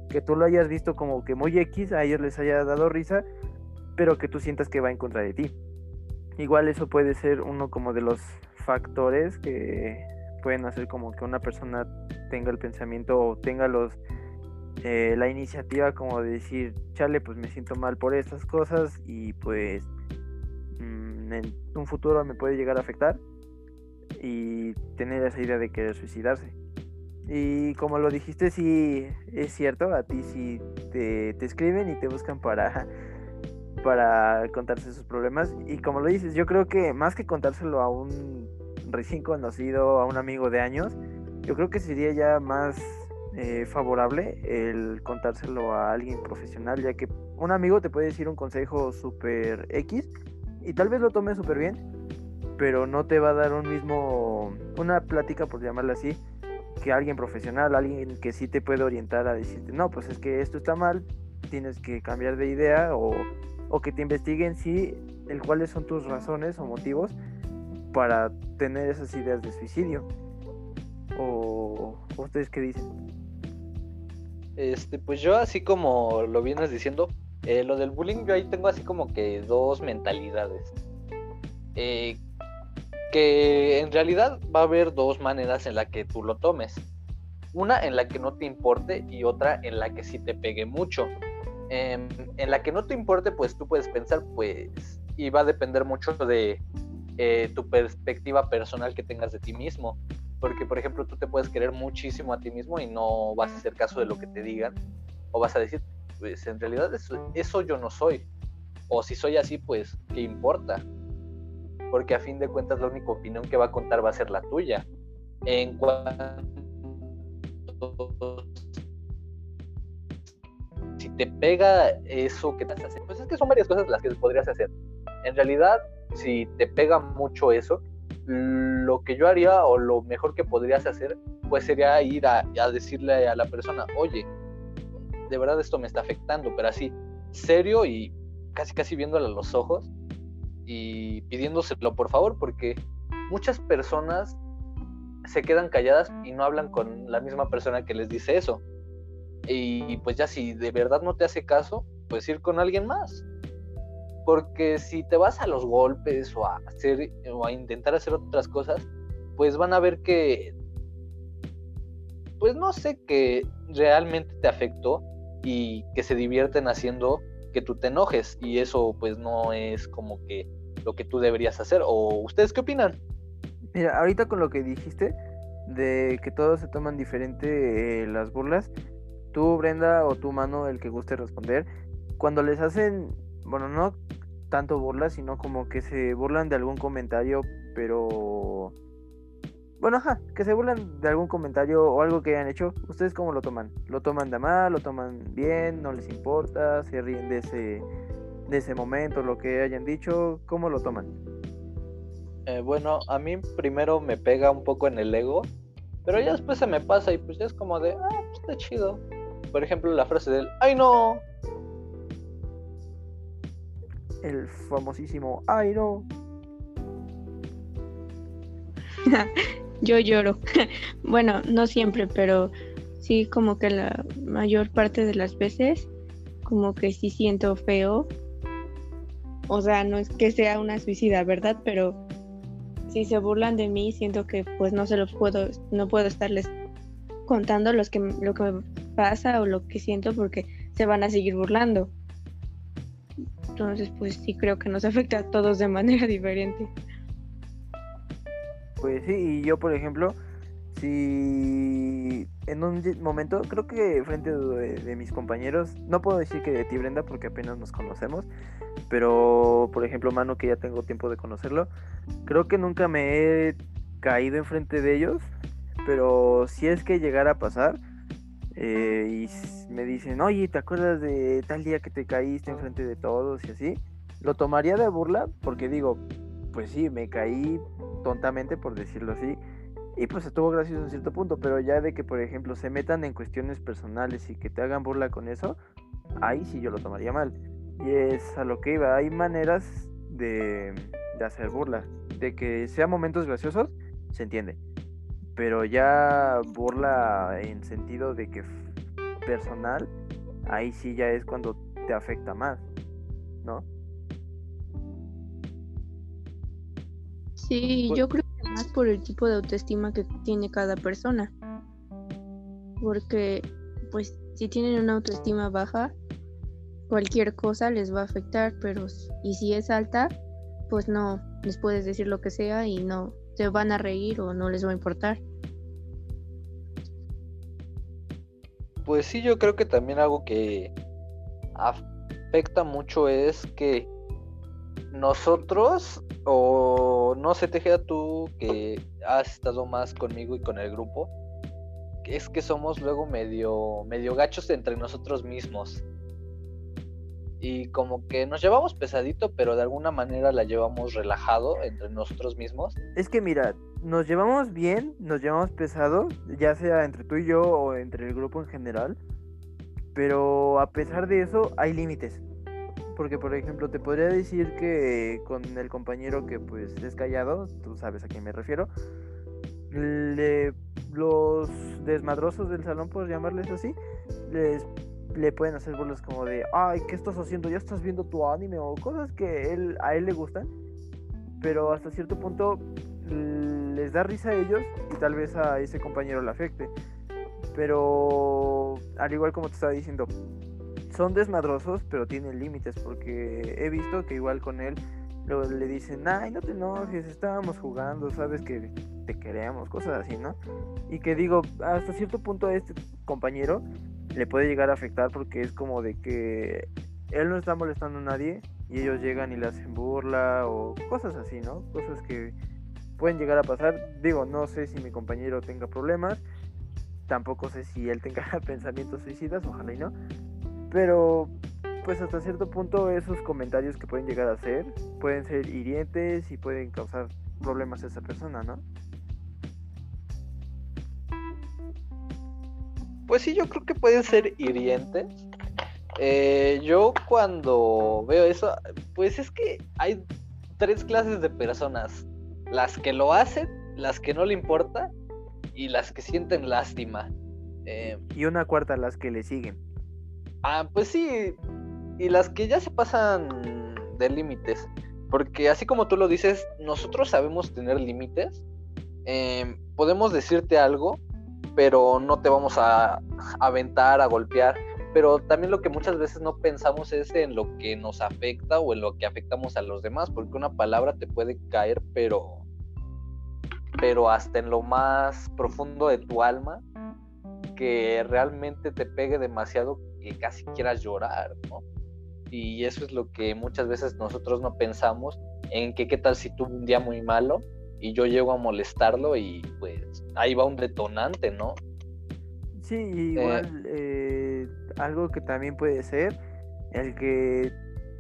que tú lo hayas visto como que muy X, a ellos les haya dado risa, pero que tú sientas que va en contra de ti. Igual eso puede ser uno como de los factores que pueden hacer como que una persona tenga el pensamiento o tenga los eh, la iniciativa como de decir, chale, pues me siento mal por estas cosas y pues mm, en un futuro me puede llegar a afectar y tener esa idea de querer suicidarse. Y como lo dijiste, sí es cierto, a ti sí te, escriben y te buscan para, (laughs) para contarse sus problemas. Y como lo dices, yo creo que más que contárselo a un recién conocido, a un amigo de años, yo creo que sería ya más eh, favorable el contárselo a alguien profesional, ya que un amigo te puede decir un consejo súper X y tal vez lo tome súper bien, pero no te va a dar un mismo, una plática, por llamarla así, que alguien profesional, alguien que sí te puede orientar a decirte, no, pues es que esto está mal, tienes que cambiar de idea o, o que te investiguen sí el cuáles son tus razones o motivos para tener esas ideas de suicidio. ¿O ustedes qué dicen? Este, pues yo así como lo vienes diciendo, eh, lo del bullying yo ahí tengo así como que dos mentalidades. Eh, que en realidad va a haber dos maneras en la que tú lo tomes. Una en la que no te importe y otra en la que sí te pegue mucho. Em, en la que no te importe, pues tú puedes pensar, pues, y va a depender mucho de eh, tu perspectiva personal que tengas de ti mismo. Porque, por ejemplo, tú te puedes querer muchísimo a ti mismo y no vas a hacer caso de lo que te digan. O vas a decir, pues en realidad eso, eso yo no soy. O si soy así, pues, ¿qué importa? Porque a fin de cuentas la única opinión que va a contar va a ser la tuya. En cuanto si te pega eso que estás haciendo, pues es que son varias cosas las que podrías hacer. En realidad, si te pega mucho eso, lo que yo haría o lo mejor que podrías hacer, pues sería ir a, a decirle a la persona, oye, de verdad esto me está afectando, pero así, serio y casi casi viéndole a los ojos, y pidiéndoselo por favor, porque muchas personas se quedan calladas y no hablan con la misma persona que les dice eso. Y pues ya si de verdad no te hace caso, pues ir con alguien más. Porque si te vas a los golpes o a hacer o a intentar hacer otras cosas, pues van a ver que pues no sé que realmente te afectó y que se divierten haciendo que tú te enojes y eso pues no es como que lo que tú deberías hacer. ¿O ustedes qué opinan? Mira, ahorita con lo que dijiste, de que todos se toman diferente eh, las burlas, tú, Brenda, o tu mano, el que guste responder, cuando les hacen, bueno, no tanto burlas, sino como que se burlan de algún comentario, pero... Bueno, ajá, que se burlan de algún comentario o algo que hayan hecho, ¿ustedes cómo lo toman? ¿Lo toman de mal? ¿Lo toman bien? ¿No les importa? ¿Se ríen de ese de ese momento, lo que hayan dicho, ¿cómo lo toman? Eh, bueno, a mí primero me pega un poco en el ego, pero ya después se me pasa y pues ya es como de, ah, pues está chido. Por ejemplo, la frase del, ¡ay no! El famosísimo, ¡ay no! (laughs) Yo lloro. (laughs) bueno, no siempre, pero sí como que la mayor parte de las veces como que sí siento feo o sea, no es que sea una suicida, ¿verdad? Pero si se burlan de mí, siento que pues no se los puedo, no puedo estarles contando los que, lo que me pasa o lo que siento porque se van a seguir burlando. Entonces, pues sí creo que nos afecta a todos de manera (laughs) diferente. Pues sí, y yo por ejemplo, si en un momento, creo que frente de, mis compañeros, no puedo decir que de ti Brenda porque apenas nos conocemos, pero por ejemplo Manu que ya tengo tiempo de conocerlo, creo que nunca me he caído enfrente de ellos, pero si es que llegara a pasar eh, y me dicen, oye, ¿te acuerdas de tal día que te caíste enfrente de todos y así? Lo tomaría de burla porque digo, pues sí, me caí tontamente por decirlo así y pues estuvo gracioso en cierto punto, pero ya de que, por ejemplo, se metan en cuestiones personales y que te hagan burla con eso, ahí sí yo lo tomaría mal. Y es a lo que iba, hay maneras de, de hacer burla. De que sean momentos graciosos, se entiende. Pero ya burla en sentido de que personal, ahí sí ya es cuando te afecta más, ¿no? Sí, pues yo creo más por el tipo de autoestima que tiene cada persona. Porque, pues, si tienen una autoestima baja, cualquier cosa les va a afectar, pero y si es alta, pues no, les puedes decir lo que sea y no se van a reír o no les va a importar. Pues sí, yo creo que también algo que afecta mucho es que nosotros O no sé, Tejeda, tú que has estado más conmigo y con el grupo, es que somos luego medio, medio gachos entre nosotros mismos. Y como que nos llevamos pesadito, pero de alguna manera la llevamos relajado entre nosotros mismos. Es que mira, nos llevamos bien, nos llevamos pesado, ya sea entre tú y yo o entre el grupo en general. Pero a pesar de eso, hay límites. Porque, por ejemplo, te podría decir que con el compañero que pues es callado, tú sabes a quién me refiero, le, los desmadrosos del salón, por llamarles así, les le pueden hacer bolas como de, ay, ¿qué estás haciendo? ¿Ya estás viendo tu anime? O cosas que él, a él le gustan. Pero hasta cierto punto les da risa a ellos y tal vez a ese compañero le afecte. Pero al igual como te estaba diciendo, son desmadrosos, pero tienen límites porque he visto que igual con él luego le dicen, ay, no te enojes, estábamos jugando, sabes que te queremos, cosas así, ¿no? Y que digo, hasta cierto punto a este compañero le puede llegar a afectar porque es como de que él no está molestando a nadie y ellos llegan y le hacen burla o cosas así, ¿no? Cosas que pueden llegar a pasar. Digo, no sé si mi compañero tenga problemas, tampoco sé si él tenga (laughs) pensamientos suicidas, ojalá y no. Pero pues hasta cierto punto esos comentarios que pueden llegar a ser pueden ser hirientes y pueden causar problemas a esa persona, ¿no? Pues sí, yo creo que pueden ser hirientes. Eh, yo cuando veo eso, pues es que hay tres clases de personas. Las que lo hacen, las que no le importa y las que sienten lástima. Eh, y una cuarta, las que le siguen. Ah, pues sí. Y las que ya se pasan de límites. Porque así como tú lo dices, nosotros sabemos tener límites. Eh, podemos decirte algo pero no te vamos a aventar, a golpear. Pero también lo que muchas veces no pensamos es en lo que nos afecta o en lo que afectamos a los demás, porque una palabra te puede caer, pero, pero hasta en lo más profundo de tu alma, que realmente te pegue demasiado que casi quieras llorar, ¿no? Y eso es lo que muchas veces nosotros no pensamos en que qué tal si tuvo un día muy malo y yo llego a molestarlo y pues ahí va un detonante, ¿no? Sí, igual eh, algo que también puede ser el que,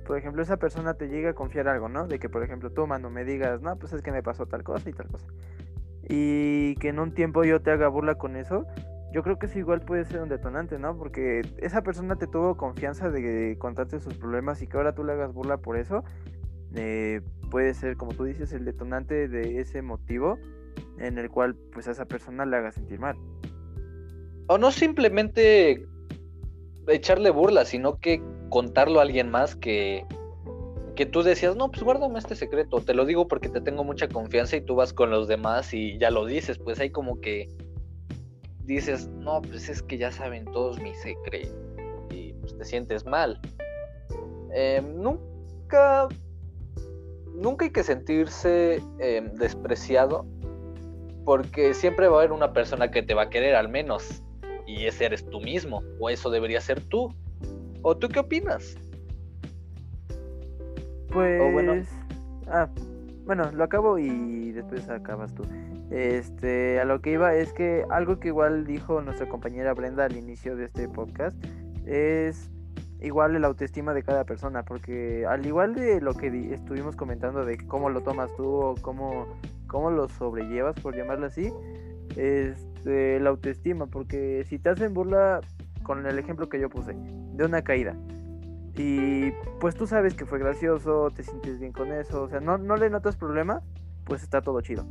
por ejemplo, esa persona te llega a confiar algo, ¿no? De que, por ejemplo, tú, mano, me digas, no, pues es que me pasó tal cosa y tal cosa. Y que en un tiempo yo te haga burla con eso, yo creo que eso igual puede ser un detonante, ¿no? Porque esa persona te tuvo confianza de contarte sus problemas y que ahora tú le hagas burla por eso, eh, puede ser, como tú dices, el detonante de ese motivo en el cual pues a esa persona le haga sentir mal. O no simplemente echarle burla, sino que contarlo a alguien más que, que tú decías, no, pues guárdame este secreto, te lo digo porque te tengo mucha confianza y tú vas con los demás y ya lo dices, pues hay como que dices, no, pues es que ya saben todos mi secreto y pues te sientes mal. Em, nunca nunca hay que sentirse em, despreciado porque siempre va a haber una persona que te va a querer al menos y ese eres tú mismo o eso debería ser tú. ¿O tú qué opinas? Pues bueno. Ah, bueno, lo acabo y después acabas tú. Este, a lo que iba es que algo que igual dijo nuestra compañera Brenda al inicio de este podcast es igual el autoestima de cada persona, porque al igual de lo que estuvimos comentando de cómo lo tomas tú o cómo, cómo lo sobrellevas, por llamarlo así, este, la autoestima, porque si te hacen burla con el ejemplo que yo puse, de una caída, y pues tú sabes que fue gracioso, te sientes bien con eso, o sea, no, no le notas problema, pues está todo chido.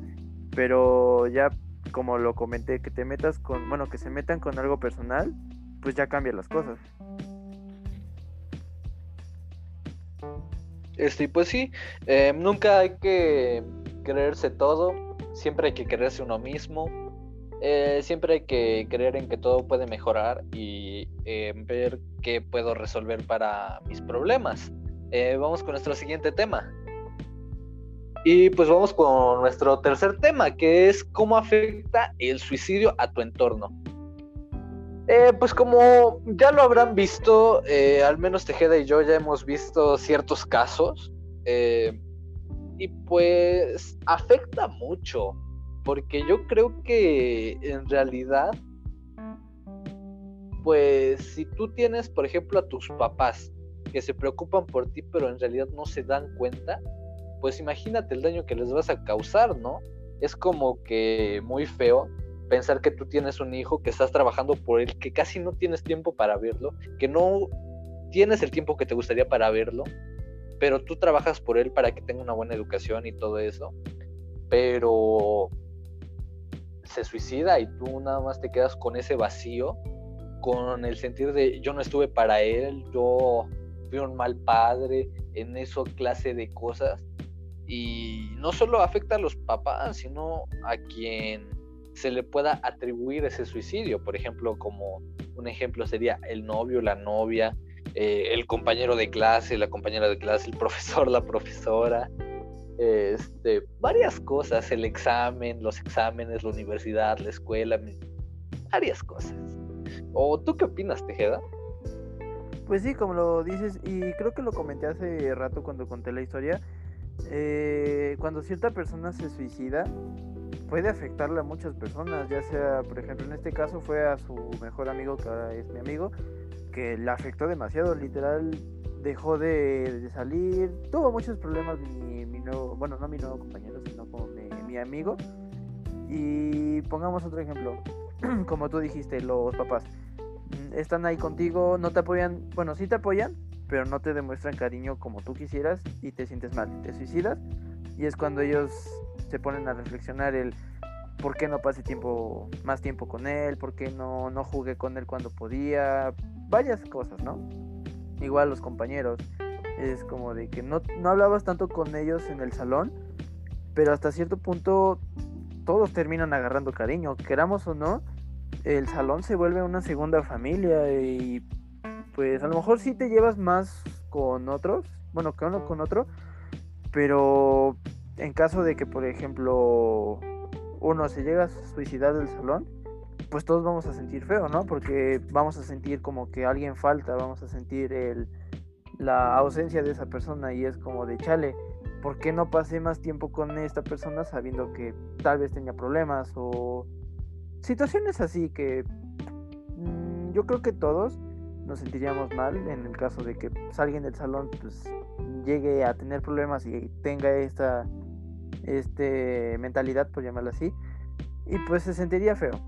Pero ya como lo comenté, que te metas con, bueno, que se metan con algo personal, pues ya cambian las cosas. Este, pues sí, eh, nunca hay que creerse todo, siempre hay que creerse uno mismo, eh, siempre hay que creer en que todo puede mejorar y eh, ver qué puedo resolver para mis problemas. vamos con nuestro siguiente tema. Y pues vamos con nuestro tercer tema, que es cómo afecta el suicidio a tu entorno. Eh, pues como ya lo habrán visto, eh, al menos Tejeda y yo ya hemos visto ciertos casos. Eh, Y pues afecta mucho, porque yo creo que en realidad, pues si tú tienes, por ejemplo, a tus papás que se preocupan por ti, pero en realidad no se dan cuenta, pues imagínate el daño que les vas a causar, ¿no? Es como que muy feo pensar que tú tienes un hijo, que estás trabajando por él, que casi no tienes tiempo para verlo, que no tienes el tiempo que te gustaría para verlo, pero tú trabajas por él para que tenga una buena educación y todo eso, pero se suicida y tú nada más te quedas con ese vacío, con el sentir de yo no estuve para él, yo fui un mal padre, en eso clase de cosas. Y no solo afecta a los papás, sino a quien se le pueda atribuir ese suicidio. Por ejemplo, como un ejemplo sería el novio, la novia, eh, el compañero de clase, la compañera de clase, el profesor, la profesora, este, varias cosas, el examen, los exámenes, la universidad, la escuela, varias cosas. ¿O tú qué opinas, Tejeda? Pues sí, como lo dices, y creo que lo comenté hace rato cuando conté la historia, eh, cuando cierta persona se suicida, puede afectarle a muchas personas, ya sea, por ejemplo, en este caso fue a su mejor amigo, que ahora es mi amigo, que le afectó demasiado, literal, dejó de, salir, tuvo muchos problemas mi, nuevo, bueno, no mi nuevo compañero, sino como mi, mi amigo. Y pongamos otro ejemplo, (clears throat) como tú dijiste, los papás Mm, están ahí contigo, no te apoyan, bueno, sí te apoyan, pero no te demuestran cariño como tú quisieras y te sientes mal, te suicidas y es cuando ellos se ponen a reflexionar el por qué no pasé tiempo, más tiempo con él, por qué no, no jugué con él cuando podía, varias cosas, ¿no? Igual los compañeros, es como de que no, no hablabas tanto con ellos en el salón, pero hasta cierto punto todos terminan agarrando cariño, queramos o no, el salón se vuelve una segunda familia y pues a lo mejor sí te llevas más con otros, bueno, que uno con otro, pero en caso de que, por ejemplo, uno se llega a suicidar del salón, pues todos vamos a sentir feo, ¿no? Porque vamos a sentir como que alguien falta, vamos a sentir el, la ausencia de esa persona y es como de chale, ¿por qué no pasé más tiempo con esta persona sabiendo que tal vez tenía problemas o situaciones así que mm, yo creo que todos nos sentiríamos mal en el caso de que alguien del salón pues llegue a tener problemas y tenga esta este mentalidad por llamarla así y pues se sentiría feo.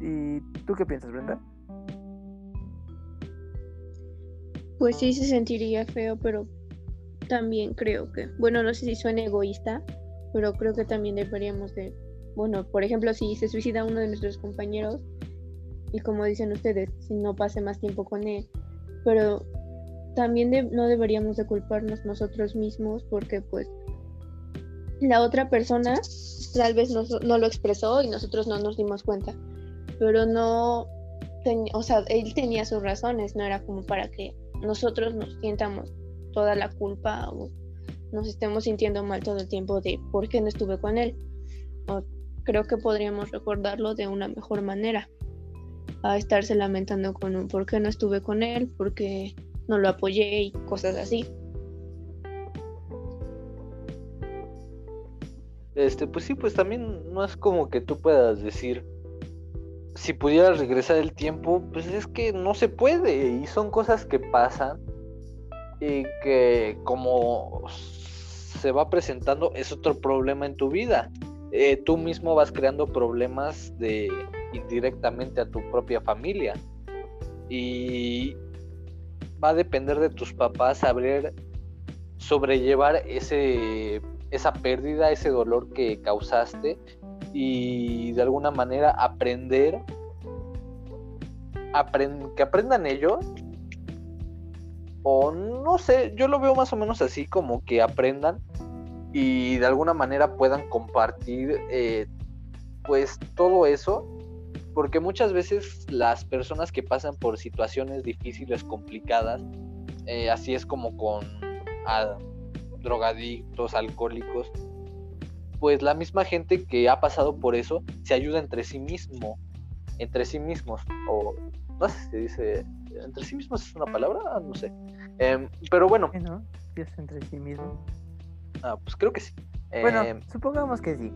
Y tú qué piensas Brenda pues sí se sentiría feo pero también creo que bueno no sé si suena egoísta pero creo que también deberíamos de bueno, por ejemplo, si se suicida uno de nuestros compañeros, y como dicen ustedes, si no pase más tiempo con él, pero también no deberíamos de culparnos nosotros mismos porque pues la otra persona tal vez no, no lo expresó y nosotros no nos dimos cuenta, pero no, o sea, él tenía sus razones, no era como para que nosotros nos sientamos toda la culpa o nos estemos sintiendo mal todo el tiempo de por qué no estuve con él. Creo que podríamos recordarlo de una mejor manera. A estarse lamentando con un por qué no estuve con él, por qué no lo apoyé y cosas así. Este, pues sí, pues también no es como que tú puedas decir, si pudieras regresar el tiempo, pues es que no se puede y son cosas que pasan y que como se va presentando es otro problema en tu vida. Eh, tú mismo vas creando problemas de indirectamente a tu propia familia. Y va a depender de tus papás saber sobrellevar ese, esa pérdida, ese dolor que causaste y de alguna manera aprender, que aprendan ellos o no sé, yo lo veo más o menos así como que aprendan y de alguna manera puedan compartir eh, pues todo eso porque muchas veces las personas que pasan por situaciones difíciles, complicadas, eh, así es como con drogadictos, alcohólicos, pues la misma gente que ha pasado por eso se ayuda entre sí mismo, entre sí mismos, o no sé si se dice, entre sí mismos es una palabra, no sé, em, pero bueno. es entre sí mismo. Ah, pues creo que sí. Bueno, Eh, supongamos que sí.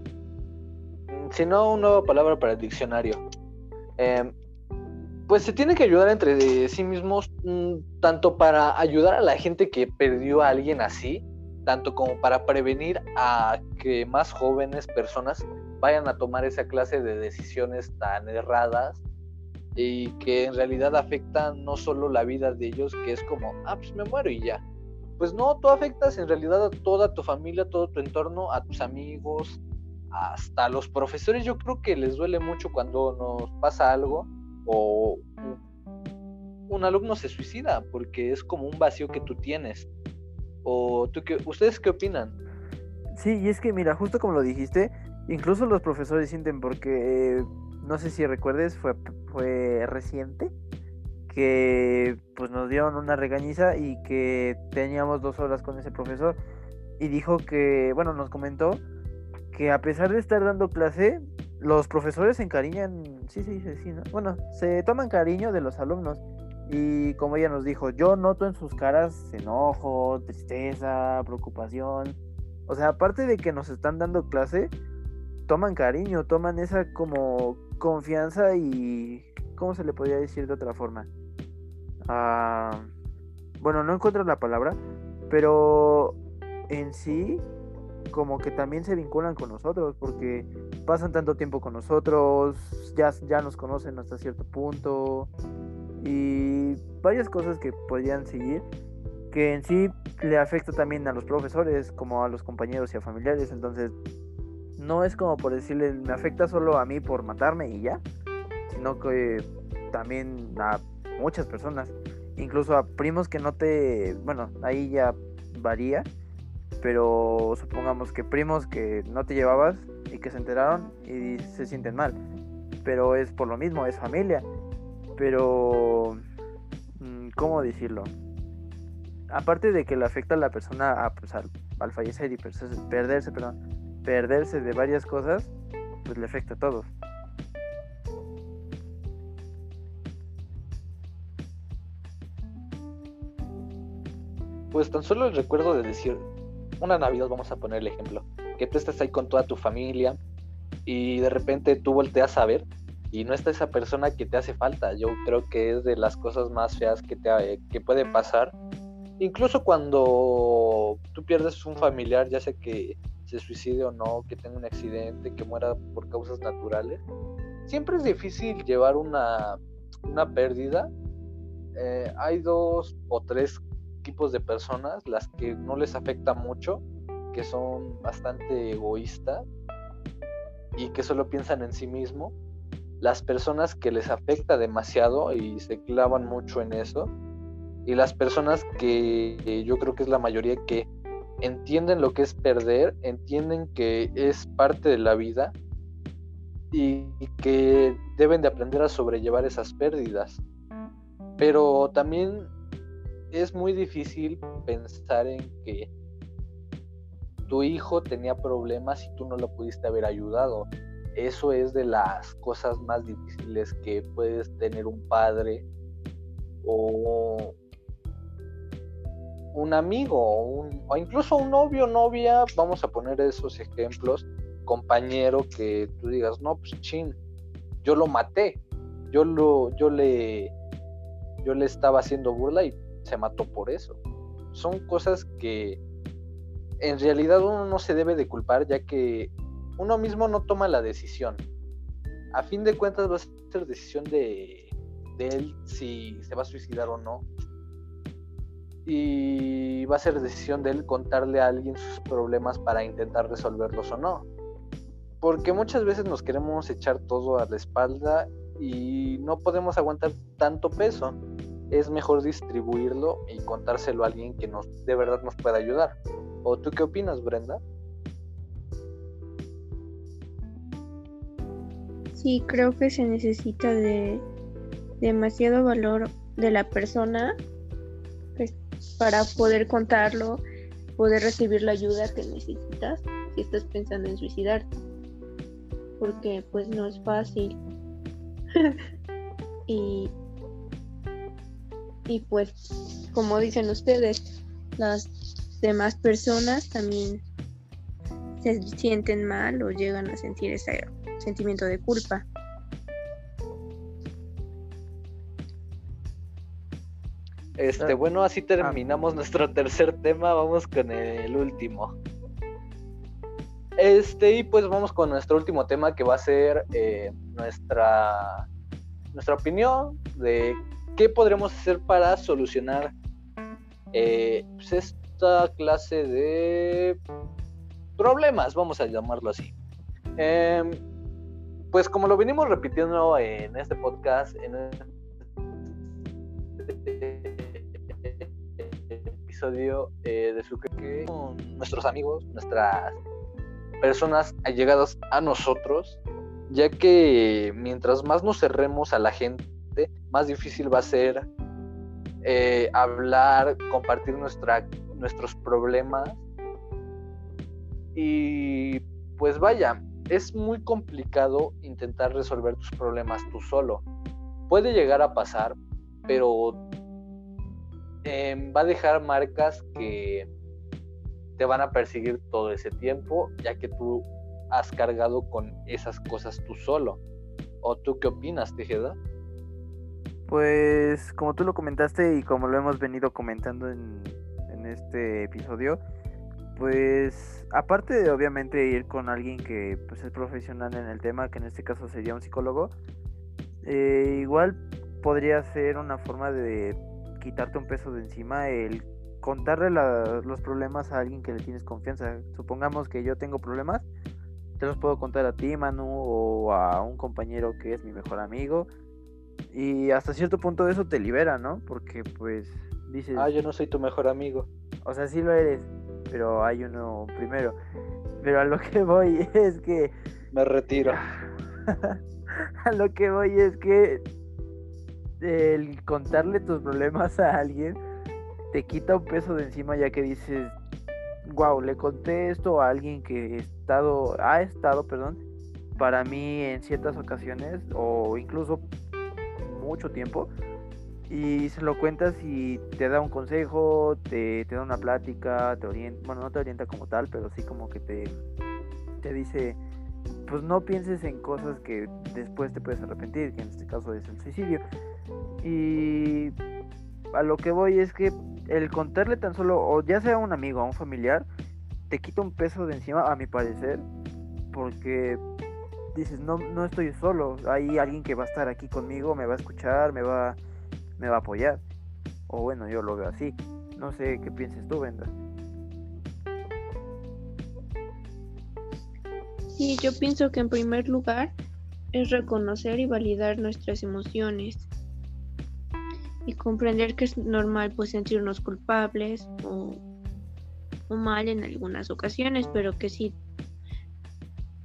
si no, una nueva palabra para el diccionario. Eh, pues se tiene que ayudar entre sí mismos, mm, tanto para ayudar a la gente que perdió a alguien así, tanto como para prevenir a que más jóvenes personas vayan a tomar esa clase de decisiones tan erradas y que en realidad afectan no solo la vida de ellos, que es como, ah, pues me muero y ya. Pues no, tú afectas en realidad a toda tu familia, todo tu entorno, a tus amigos, hasta los profesores. Yo creo que les duele mucho cuando nos pasa algo o un, alumno se suicida porque es como un vacío que tú tienes. O tú qué, ¿Ustedes qué opinan? Sí, y es que mira, justo como lo dijiste, incluso los profesores sienten porque, no sé si recuerdes, fue, fue reciente que pues nos dieron una regañiza y que teníamos dos horas con ese profesor y dijo que, bueno, nos comentó que a pesar de estar dando clase, los profesores se encariñan, sí, sí, sí, sí, ¿no? Bueno, se toman cariño de los alumnos y como ella nos dijo, yo noto en sus caras enojo, tristeza, preocupación. O sea, aparte de que nos están dando clase, toman cariño, toman esa como confianza y... ¿Cómo se le podría decir de otra forma? Ah, bueno, no encuentro la palabra, pero en sí como que también se vinculan con nosotros porque pasan tanto tiempo con nosotros, ya, ya nos conocen hasta cierto punto y varias cosas que podrían seguir que en sí le afecta también a los profesores como a los compañeros y a familiares entonces no es como por decirle me afecta solo a mí por matarme y ya sino que también a muchas personas incluso a primos que no te bueno ahí ya varía pero supongamos que primos que no te llevabas y que se enteraron y se sienten mal pero es por lo mismo es familia. Pero mm, cómo decirlo aparte de que le afecta a la persona a, pues, al, al, fallecer y perderse perdón perderse de varias cosas pues le afecta a todos. Pues tan solo el recuerdo de decir una Navidad, vamos a poner el ejemplo, que tú estás ahí con toda tu familia y de repente tú volteas a ver y no está esa persona que te hace falta. Yo creo que es de las cosas más feas que, te, que puede pasar. Incluso cuando tú pierdes un familiar, ya sea que se suicide o no, que tenga un accidente, que muera por causas naturales, siempre es difícil llevar una, una pérdida. Eh, hay dos o tres tipos de personas, las que no les afecta mucho, que son bastante egoístas y que solo piensan en sí mismo, las personas que les afecta demasiado y se clavan mucho en eso, y las personas que yo creo que es la mayoría que entienden lo que es perder, entienden que es parte de la vida y que deben de aprender a sobrellevar esas pérdidas. Pero también es muy difícil pensar en que tu hijo tenía problemas y tú no lo pudiste haber ayudado. Eso es de las cosas más difíciles que puedes tener un padre o un amigo o, incluso un novio, novia, vamos a poner esos ejemplos, compañero que tú digas, no, pues chin, yo lo maté, yo lo, yo le, yo le estaba haciendo burla y se mató por eso. Son cosas que en realidad uno no se debe de culpar ya que uno mismo no toma la decisión. A fin de cuentas va a ser decisión de, él si se va a suicidar o no. Y va a ser decisión de él contarle a alguien sus problemas para intentar resolverlos o no. Porque muchas veces nos queremos echar todo a la espalda y no podemos aguantar tanto peso es mejor distribuirlo y contárselo a alguien que nos de verdad nos pueda ayudar. ¿O tú qué opinas, Brenda? Sí, creo que se necesita de demasiado valor de la persona pues, para poder contarlo, poder recibir la ayuda que necesitas si estás pensando en suicidarte. Porque pues no es fácil. (laughs) y y pues como dicen ustedes las demás personas también se sienten mal o llegan a sentir ese sentimiento de culpa. Este, bueno, así terminamos nuestro tercer tema. Vamos con el último. Este, y pues vamos con nuestro último tema que va a ser eh, nuestra, nuestra opinión de qué podremos hacer para solucionar eh, pues, esta clase de problemas, vamos a llamarlo así. Em, pues como lo venimos repitiendo en este podcast, en episodio eh, de su que nuestros amigos, nuestras personas allegadas a nosotros, ya que mientras más nos cerremos a la gente, más difícil va a ser eh, hablar, compartir nuestra, nuestros problemas. Y pues vaya, es muy complicado intentar resolver tus problemas tú solo. Puede llegar a pasar, pero em, va a dejar marcas que te van a perseguir todo ese tiempo, ya que tú has cargado con esas cosas tú solo. ¿O tú qué opinas, Tejeda? Pues como tú lo comentaste y como lo hemos venido comentando en, este episodio, pues aparte de obviamente ir con alguien que pues, es profesional en el tema, que en este caso sería un psicólogo, eh, igual podría ser una forma de quitarte un peso de encima el contarle los problemas a alguien que le tienes confianza. Supongamos que yo tengo problemas, te los puedo contar a ti, Manu, o a un compañero que es mi mejor amigo. Y hasta cierto punto eso te libera, ¿no? Porque pues dices... Ah, yo no soy tu mejor amigo. O sea, sí lo eres, pero hay uno primero. Pero a lo que (laughs) voy es que... Me retiro. (laughs) a lo que voy es que el contarle tus problemas a alguien te quita un peso de encima ya que dices, wow, le conté esto a alguien que he estado, ha estado, perdón, para mí en ciertas ocasiones o incluso mucho tiempo y se lo cuentas y te da un consejo, te, te da una plática, te orienta, bueno, no te orienta como tal, pero sí como que te, te dice, pues no pienses en cosas que después te puedes arrepentir, que en este caso es el suicidio. Y a lo que voy es que el contarle tan solo, o ya sea a un amigo, a un familiar, te quita un peso de encima, a mi parecer, porque dices, no, no estoy solo, hay alguien que va a estar aquí conmigo, me va a escuchar, me va, me va a apoyar. O bueno, yo lo veo así. No sé qué pienses tú, Venda. Sí, yo pienso que en primer lugar es reconocer y validar nuestras emociones y comprender que es normal pues sentirnos culpables o, mal en algunas ocasiones, pero que sí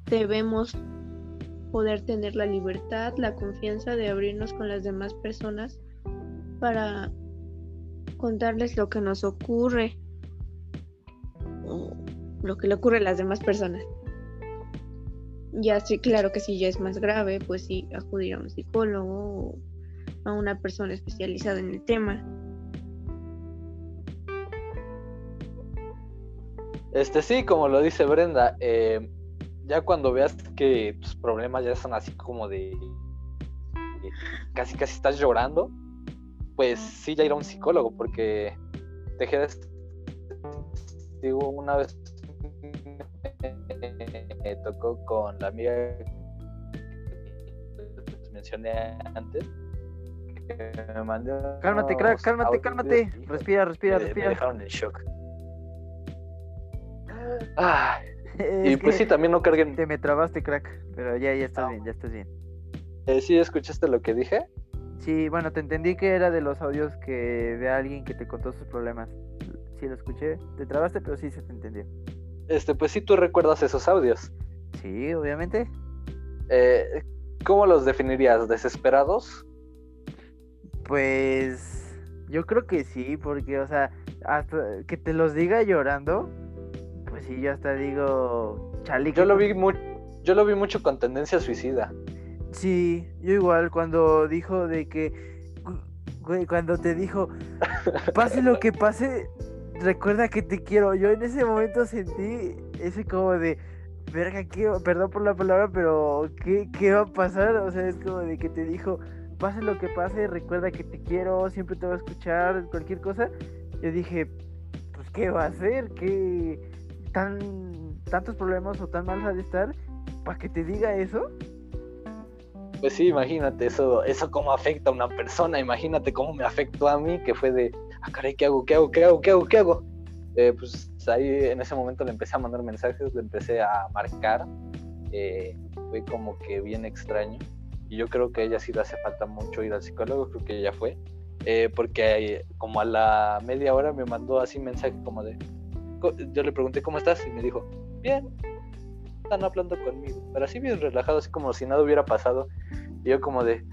debemos poder tener la libertad, la confianza de abrirnos con las demás personas para contarles lo que nos ocurre o lo que le ocurre a las demás personas. Ya sí, claro que si ya es más grave, pues sí, acudir a un psicólogo o a una persona especializada en el tema. Este sí, como lo dice Brenda, eh, ya cuando veas que tus problemas ya son así como de casi casi estás llorando, pues sí ya ir a un psicólogo porque te quedas digo una vez me tocó con la amiga que mencioné antes Cálmate, crack, cálmate, cálmate. Respira, respira, respira. Me dejaron en shock. Ah, (laughs) y pues sí, también no carguen. Te me trabaste, crack. Pero ya, ya estás bien, ya estás bien. Eh, ¿Sí escuchaste lo que dije? Sí, bueno, te entendí que era de los audios que de alguien que te contó sus problemas. Sí, lo escuché. Te trabaste, pero sí se te entendió. Este, pues sí, tú recuerdas esos audios. Sí, obviamente. Eh, ¿Cómo los definirías? ¿Desesperados? Pues yo creo que sí, porque, o sea, hasta que te los diga llorando, pues sí, yo hasta digo, chale. Yo lo vi yo lo vi mucho con tendencia suicida. Sí, yo igual cuando dijo de que, güey, cuando te dijo, pase lo que pase, recuerda que te quiero. Yo en ese momento sentí ese como de, verga, ¿qué, perdón por la palabra, pero ¿qué, ¿qué va a pasar? O sea, es como de que te dijo, pase lo que pase, recuerda que te quiero, siempre te voy a escuchar, cualquier cosa. Yo dije, pues, ¿qué va a hacer? ¿Qué tan tantos problemas o tan mal de estar para que te diga eso? Pues sí, imagínate eso, eso cómo afecta a una persona, imagínate cómo me afectó a mí, que fue de, ah, caray, ¿qué hago? ¿Qué hago? ¿Qué hago? ¿Qué hago? ¿Qué hago? Eh, pues ahí en ese momento le empecé a mandar mensajes, le empecé a marcar, eh, fue como que bien extraño. Y yo creo que a ella sí le hace falta mucho ir al psicólogo, creo que ella fue, eh, porque como a la media hora me mandó así mensaje como de, yo le pregunté cómo estás y me dijo, bien, están hablando conmigo, pero así bien relajado, así como si nada hubiera pasado. Y yo como de...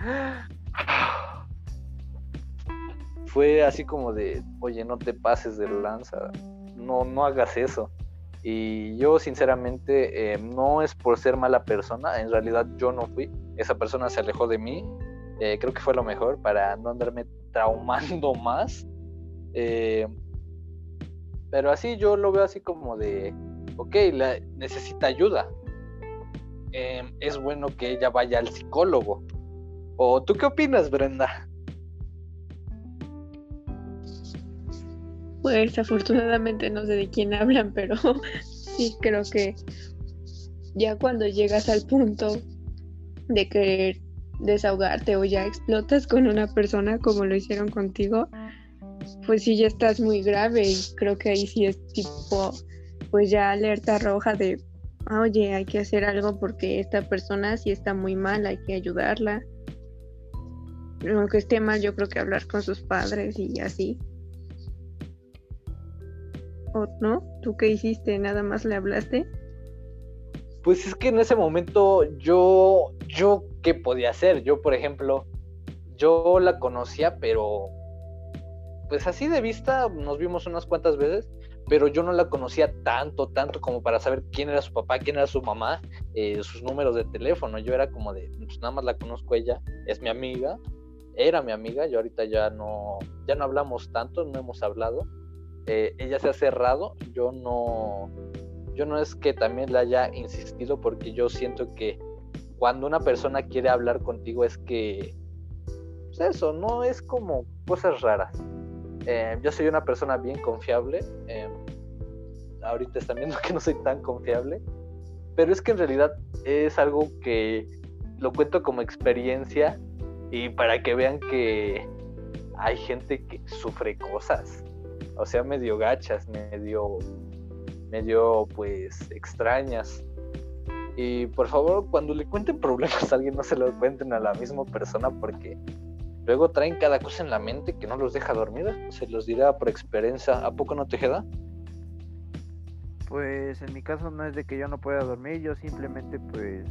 Fue así como de, oye, no te pases de lanza, no, no hagas eso. Y yo sinceramente eh, no es por ser mala persona, en realidad yo no fui, esa persona se alejó de mí, eh, creo que fue lo mejor para no andarme traumando (laughs) más. Eh, pero así yo lo veo así como de, ok, la, necesita ayuda. Em, es bueno que ella vaya al psicólogo. ¿O tú qué opinas, Brenda? Pues afortunadamente no sé de quién hablan, pero (laughs) sí creo que ya cuando llegas al punto de querer desahogarte o ya explotas con una persona como lo hicieron contigo, pues sí ya estás muy grave y creo que ahí sí es tipo pues ya alerta roja de, ah, oye, hay que hacer algo porque esta persona sí está muy mal, hay que ayudarla. Aunque esté mal, yo creo que hablar con sus padres y así. ¿O no? ¿Tú qué hiciste? ¿Nada más le hablaste? Pues es que en ese momento yo, yo, ¿qué podía hacer? Yo, por ejemplo, yo la conocía, pero pues así de vista nos vimos unas cuantas veces, pero yo no la conocía tanto, tanto como para saber quién era su papá, quién era su mamá, eh, sus números de teléfono. Yo era como de, pues nada más la conozco ella, es mi amiga, era mi amiga, yo ahorita ya no, ya no hablamos tanto, no hemos hablado. Eh, ella se ha cerrado, yo no, yo no es que también la haya insistido porque yo siento que cuando una persona quiere hablar contigo es que, pues eso, no es como cosas raras eh, yo soy una persona bien confiable. Eh, ahorita están viendo (laughs) que no soy tan confiable. Pero es que en realidad es algo que lo cuento como experiencia y para que vean que hay gente que sufre cosas. O sea, medio gachas, medio, medio pues extrañas. Y por favor, cuando le cuenten problemas a alguien, no se lo cuenten a la misma persona porque Luego traen cada cosa en la mente que no los deja dormir. Se los dirá por experiencia. ¿A poco no te queda? Pues en mi caso no es de que yo no pueda dormir, yo simplemente pues,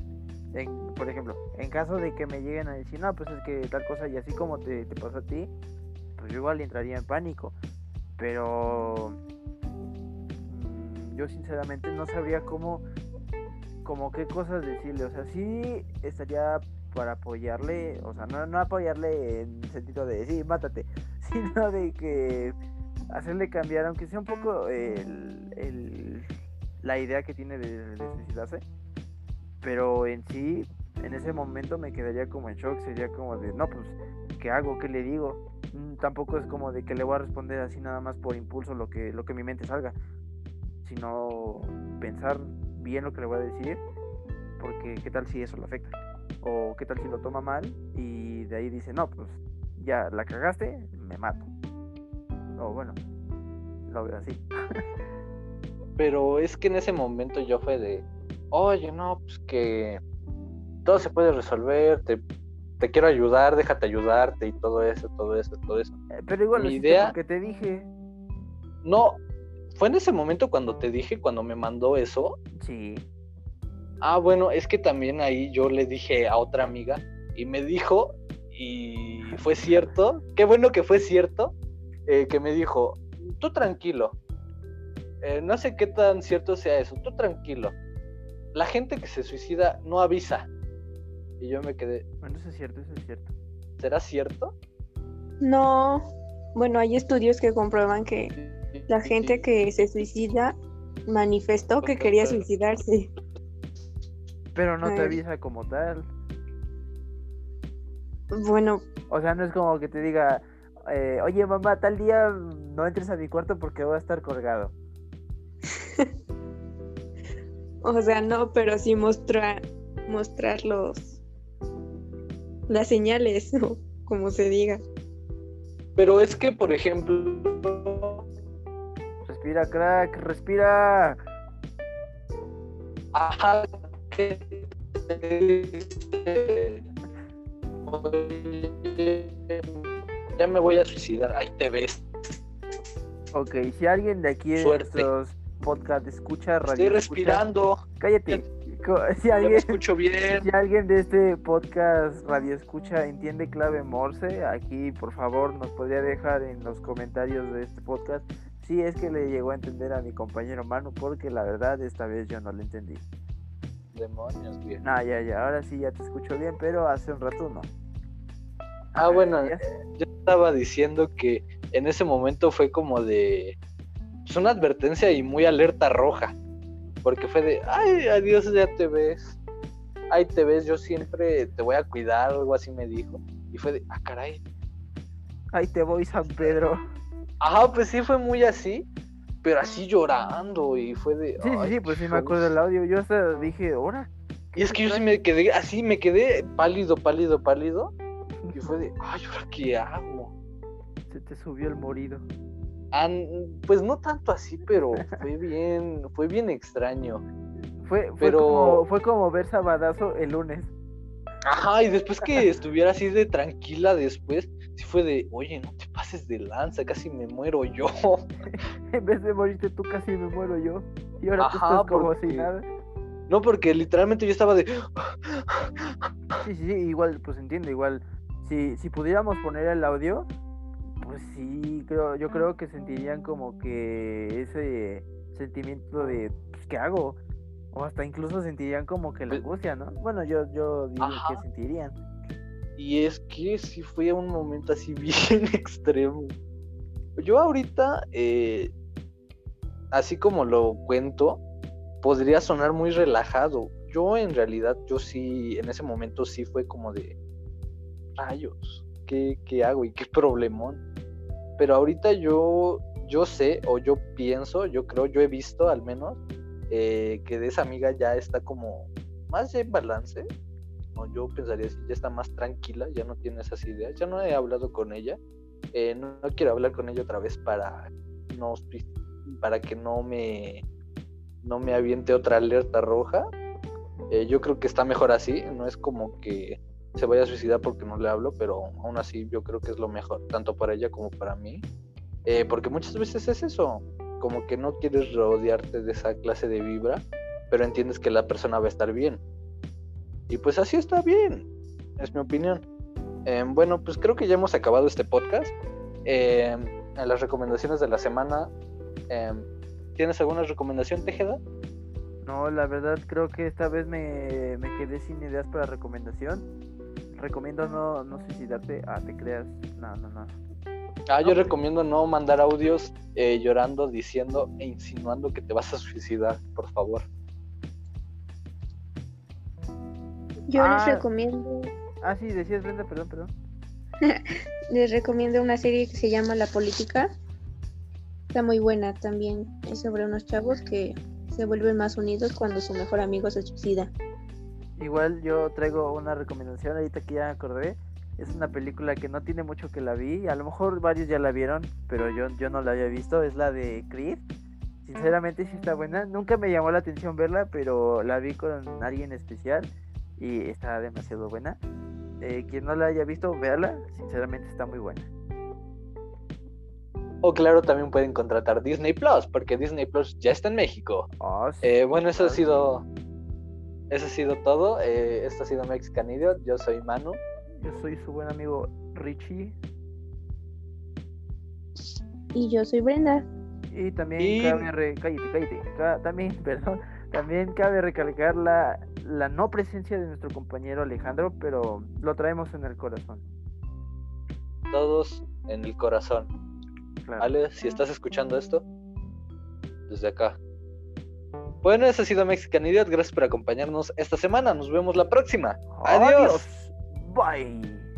por ejemplo, en caso de que me lleguen a decir, no, pues es que tal cosa y así como te, te pasa a ti, pues yo igual entraría en pánico. Pero mm, yo sinceramente no sabría cómo, como qué cosas decirle. O sea, sí estaría para apoyarle, o sea, no, no apoyarle en el sentido de, sí, mátate, (laughs) sino de que hacerle cambiar, aunque sea un poco el, el, la idea que tiene de, de suicidarse, pero en sí, en ese momento me quedaría como en shock, sería como de, no, pues, ¿qué hago? ¿Qué le digo? Mm, tampoco es como de que le voy a responder así nada más por impulso lo que, lo que mi mente salga, sino pensar bien lo que le voy a decir, porque qué tal si eso lo afecta o qué tal si lo toma mal y de ahí dice, no, pues ya la cagaste, me mato. O bueno, lo veo así. (laughs) Pero es que en ese momento yo fue de, oye, no, pues que todo se puede resolver, te, quiero ayudar, déjate ayudarte y todo eso, todo eso, todo eso. Eh, pero igual, Mi idea que te dije. No, fue en ese momento cuando te dije, cuando me mandó eso. Sí. Ah, bueno, es que también ahí yo le dije a otra amiga y me dijo, y fue cierto, qué bueno que fue cierto, eh, que me dijo, tú tranquilo, eh, no sé qué tan cierto sea eso, tú tranquilo, la gente que se suicida no avisa. Y yo me quedé. Bueno, eso es cierto, eso es cierto. ¿Será cierto? No. Bueno, hay estudios que comprueban que La gente que se suicida manifestó que quería suicidarse. Pero no te avisa como tal. Bueno, O sea, no es como que te diga, eh, oye mamá, tal día no entres a mi cuarto porque voy a estar colgado. (laughs) o sea, no, pero sí mostrar, mostrar los las señales, como se diga. Pero es que, por ejemplo, Respira, crack, respira. ajá, ya me voy a suicidar, ahí te ves. Ok, si alguien de aquí de Suerte. nuestros podcast escucha radio, Estoy escucha- respirando, cállate. (laughs) Si me alguien, escucho bien. si alguien de este podcast radio escucha entiende clave Morse, aquí por favor nos podría dejar en los comentarios de este podcast si es que le llegó a entender a mi compañero Manu, porque la verdad esta vez yo no le entendí. Demonios, bien. No, ya, ya, ahora sí ya te escucho bien, pero hace un rato no. Ah, bueno, Ya- yo estaba diciendo que en ese momento fue como de pues, una advertencia y muy alerta roja. Porque fue de, ay, adiós, ya te ves. Ahí te ves, yo siempre te voy a cuidar, algo así me dijo. Y fue de, ah, caray. Ahí te voy, San Pedro. Ajá, pues sí fue muy así, pero así llorando. Y fue de. Sí, sí, "Ay, sí, pues sí me acuerdo del shows". audio. Yo hasta dije, ahora. Y es que yo sí me quedé, así me quedé pálido, pálido, pálido. Y fue de, ay, ¿ahora qué hago? Se te subió el morido. An- pues no tanto así, pero (laughs) fue bien, fue bien extraño. Fue, fue, Pero- como, fue como ver Sabadazo el lunes. Ajá, y después que estuviera así de tranquila después, sí fue de, oye, no te pases de lanza, casi me muero yo. (laughs) En vez de morirte tú, casi me muero yo. Y ahora tú estás como si nada. No, porque literalmente yo estaba de, Sí, sí, sí, igual, pues entiendo, igual. Si, si pudiéramos poner el audio, pues sí, creo, yo creo que sentirían como que ese sentimiento de, pues, ¿qué hago? O hasta incluso sentirían como que la angustia, ¿no? Bueno, yo, yo digo que sentirían. Y es que sí fue un momento así (laughs) bien extremo. Yo ahorita, eh, así como lo cuento, podría sonar muy relajado. Yo en realidad, yo sí, en ese momento sí fue como de rayos, ¿qué, qué hago y qué problemón? Pero ahorita yo, yo sé o yo pienso, yo creo, yo he visto al menos eh, que de esa amiga ya está como más en balance. O yo pensaría así, ya está más tranquila, ya no tiene esas ideas, ya no he hablado con ella. eh, no, no quiero hablar con ella otra vez para no para que no me no me aviente otra alerta roja. Eh, yo creo que está mejor así, no es como que se vaya a suicidar porque no le hablo, pero aún así yo creo que es lo mejor, tanto para ella como para mí. Eh, porque muchas veces es eso, como que no quieres rodearte de esa clase de vibra, pero entiendes que la persona va a estar bien. Y pues así está bien, es mi opinión. Eh, bueno, pues creo que ya hemos acabado este podcast. Eh, en las recomendaciones de la semana, eh, ¿tienes alguna recomendación, Tejeda? No, la verdad creo que esta vez me, me quedé sin ideas para recomendación. Recomiendo no, no suicidarte. Ah, te creas. No, no, no. Ah, yo pues- recomiendo no mandar audios eh, llorando, diciendo e insinuando que te vas a suicidar, por favor. Yo Ah. les recomiendo, Ah, sí, decías Brenda, perdón, perdón. (laughs) les recomiendo una serie que se llama La Política. Está muy buena también. Es sobre unos chavos que se vuelven más unidos cuando su mejor amigo se suicida. Igual yo traigo una recomendación, ahorita que ya acordé. Es una película que no tiene mucho que la vi. A lo mejor varios ya la vieron, pero yo, yo no la había visto. Es la de Creed. Sinceramente sí está buena. Nunca me llamó la atención verla, pero la vi con alguien especial y está demasiado buena. Eh, quien no la haya visto, véala. Sinceramente está muy buena. O claro, también pueden contratar Disney Plus, porque Disney Plus ya está en México. Oh, sí. Eh, bueno, eso ha Ah, sido. Eso ha sido todo. Eh, esto ha sido Mexican Idiot. Yo soy Manu. Yo soy su buen amigo Richie. Y yo soy Brenda. Y también Y- cabe re- cállate, cállate. Ca- también, (laughs) perdón, también cabe recalcar la, la no presencia de nuestro compañero Alejandro, pero lo traemos en el corazón. Todos en el corazón. Claro. Ale, si estás escuchando esto, desde acá. Bueno, ese ha sido Mexican Idiot. Gracias por acompañarnos esta semana. Nos vemos la próxima. Adiós. Bye.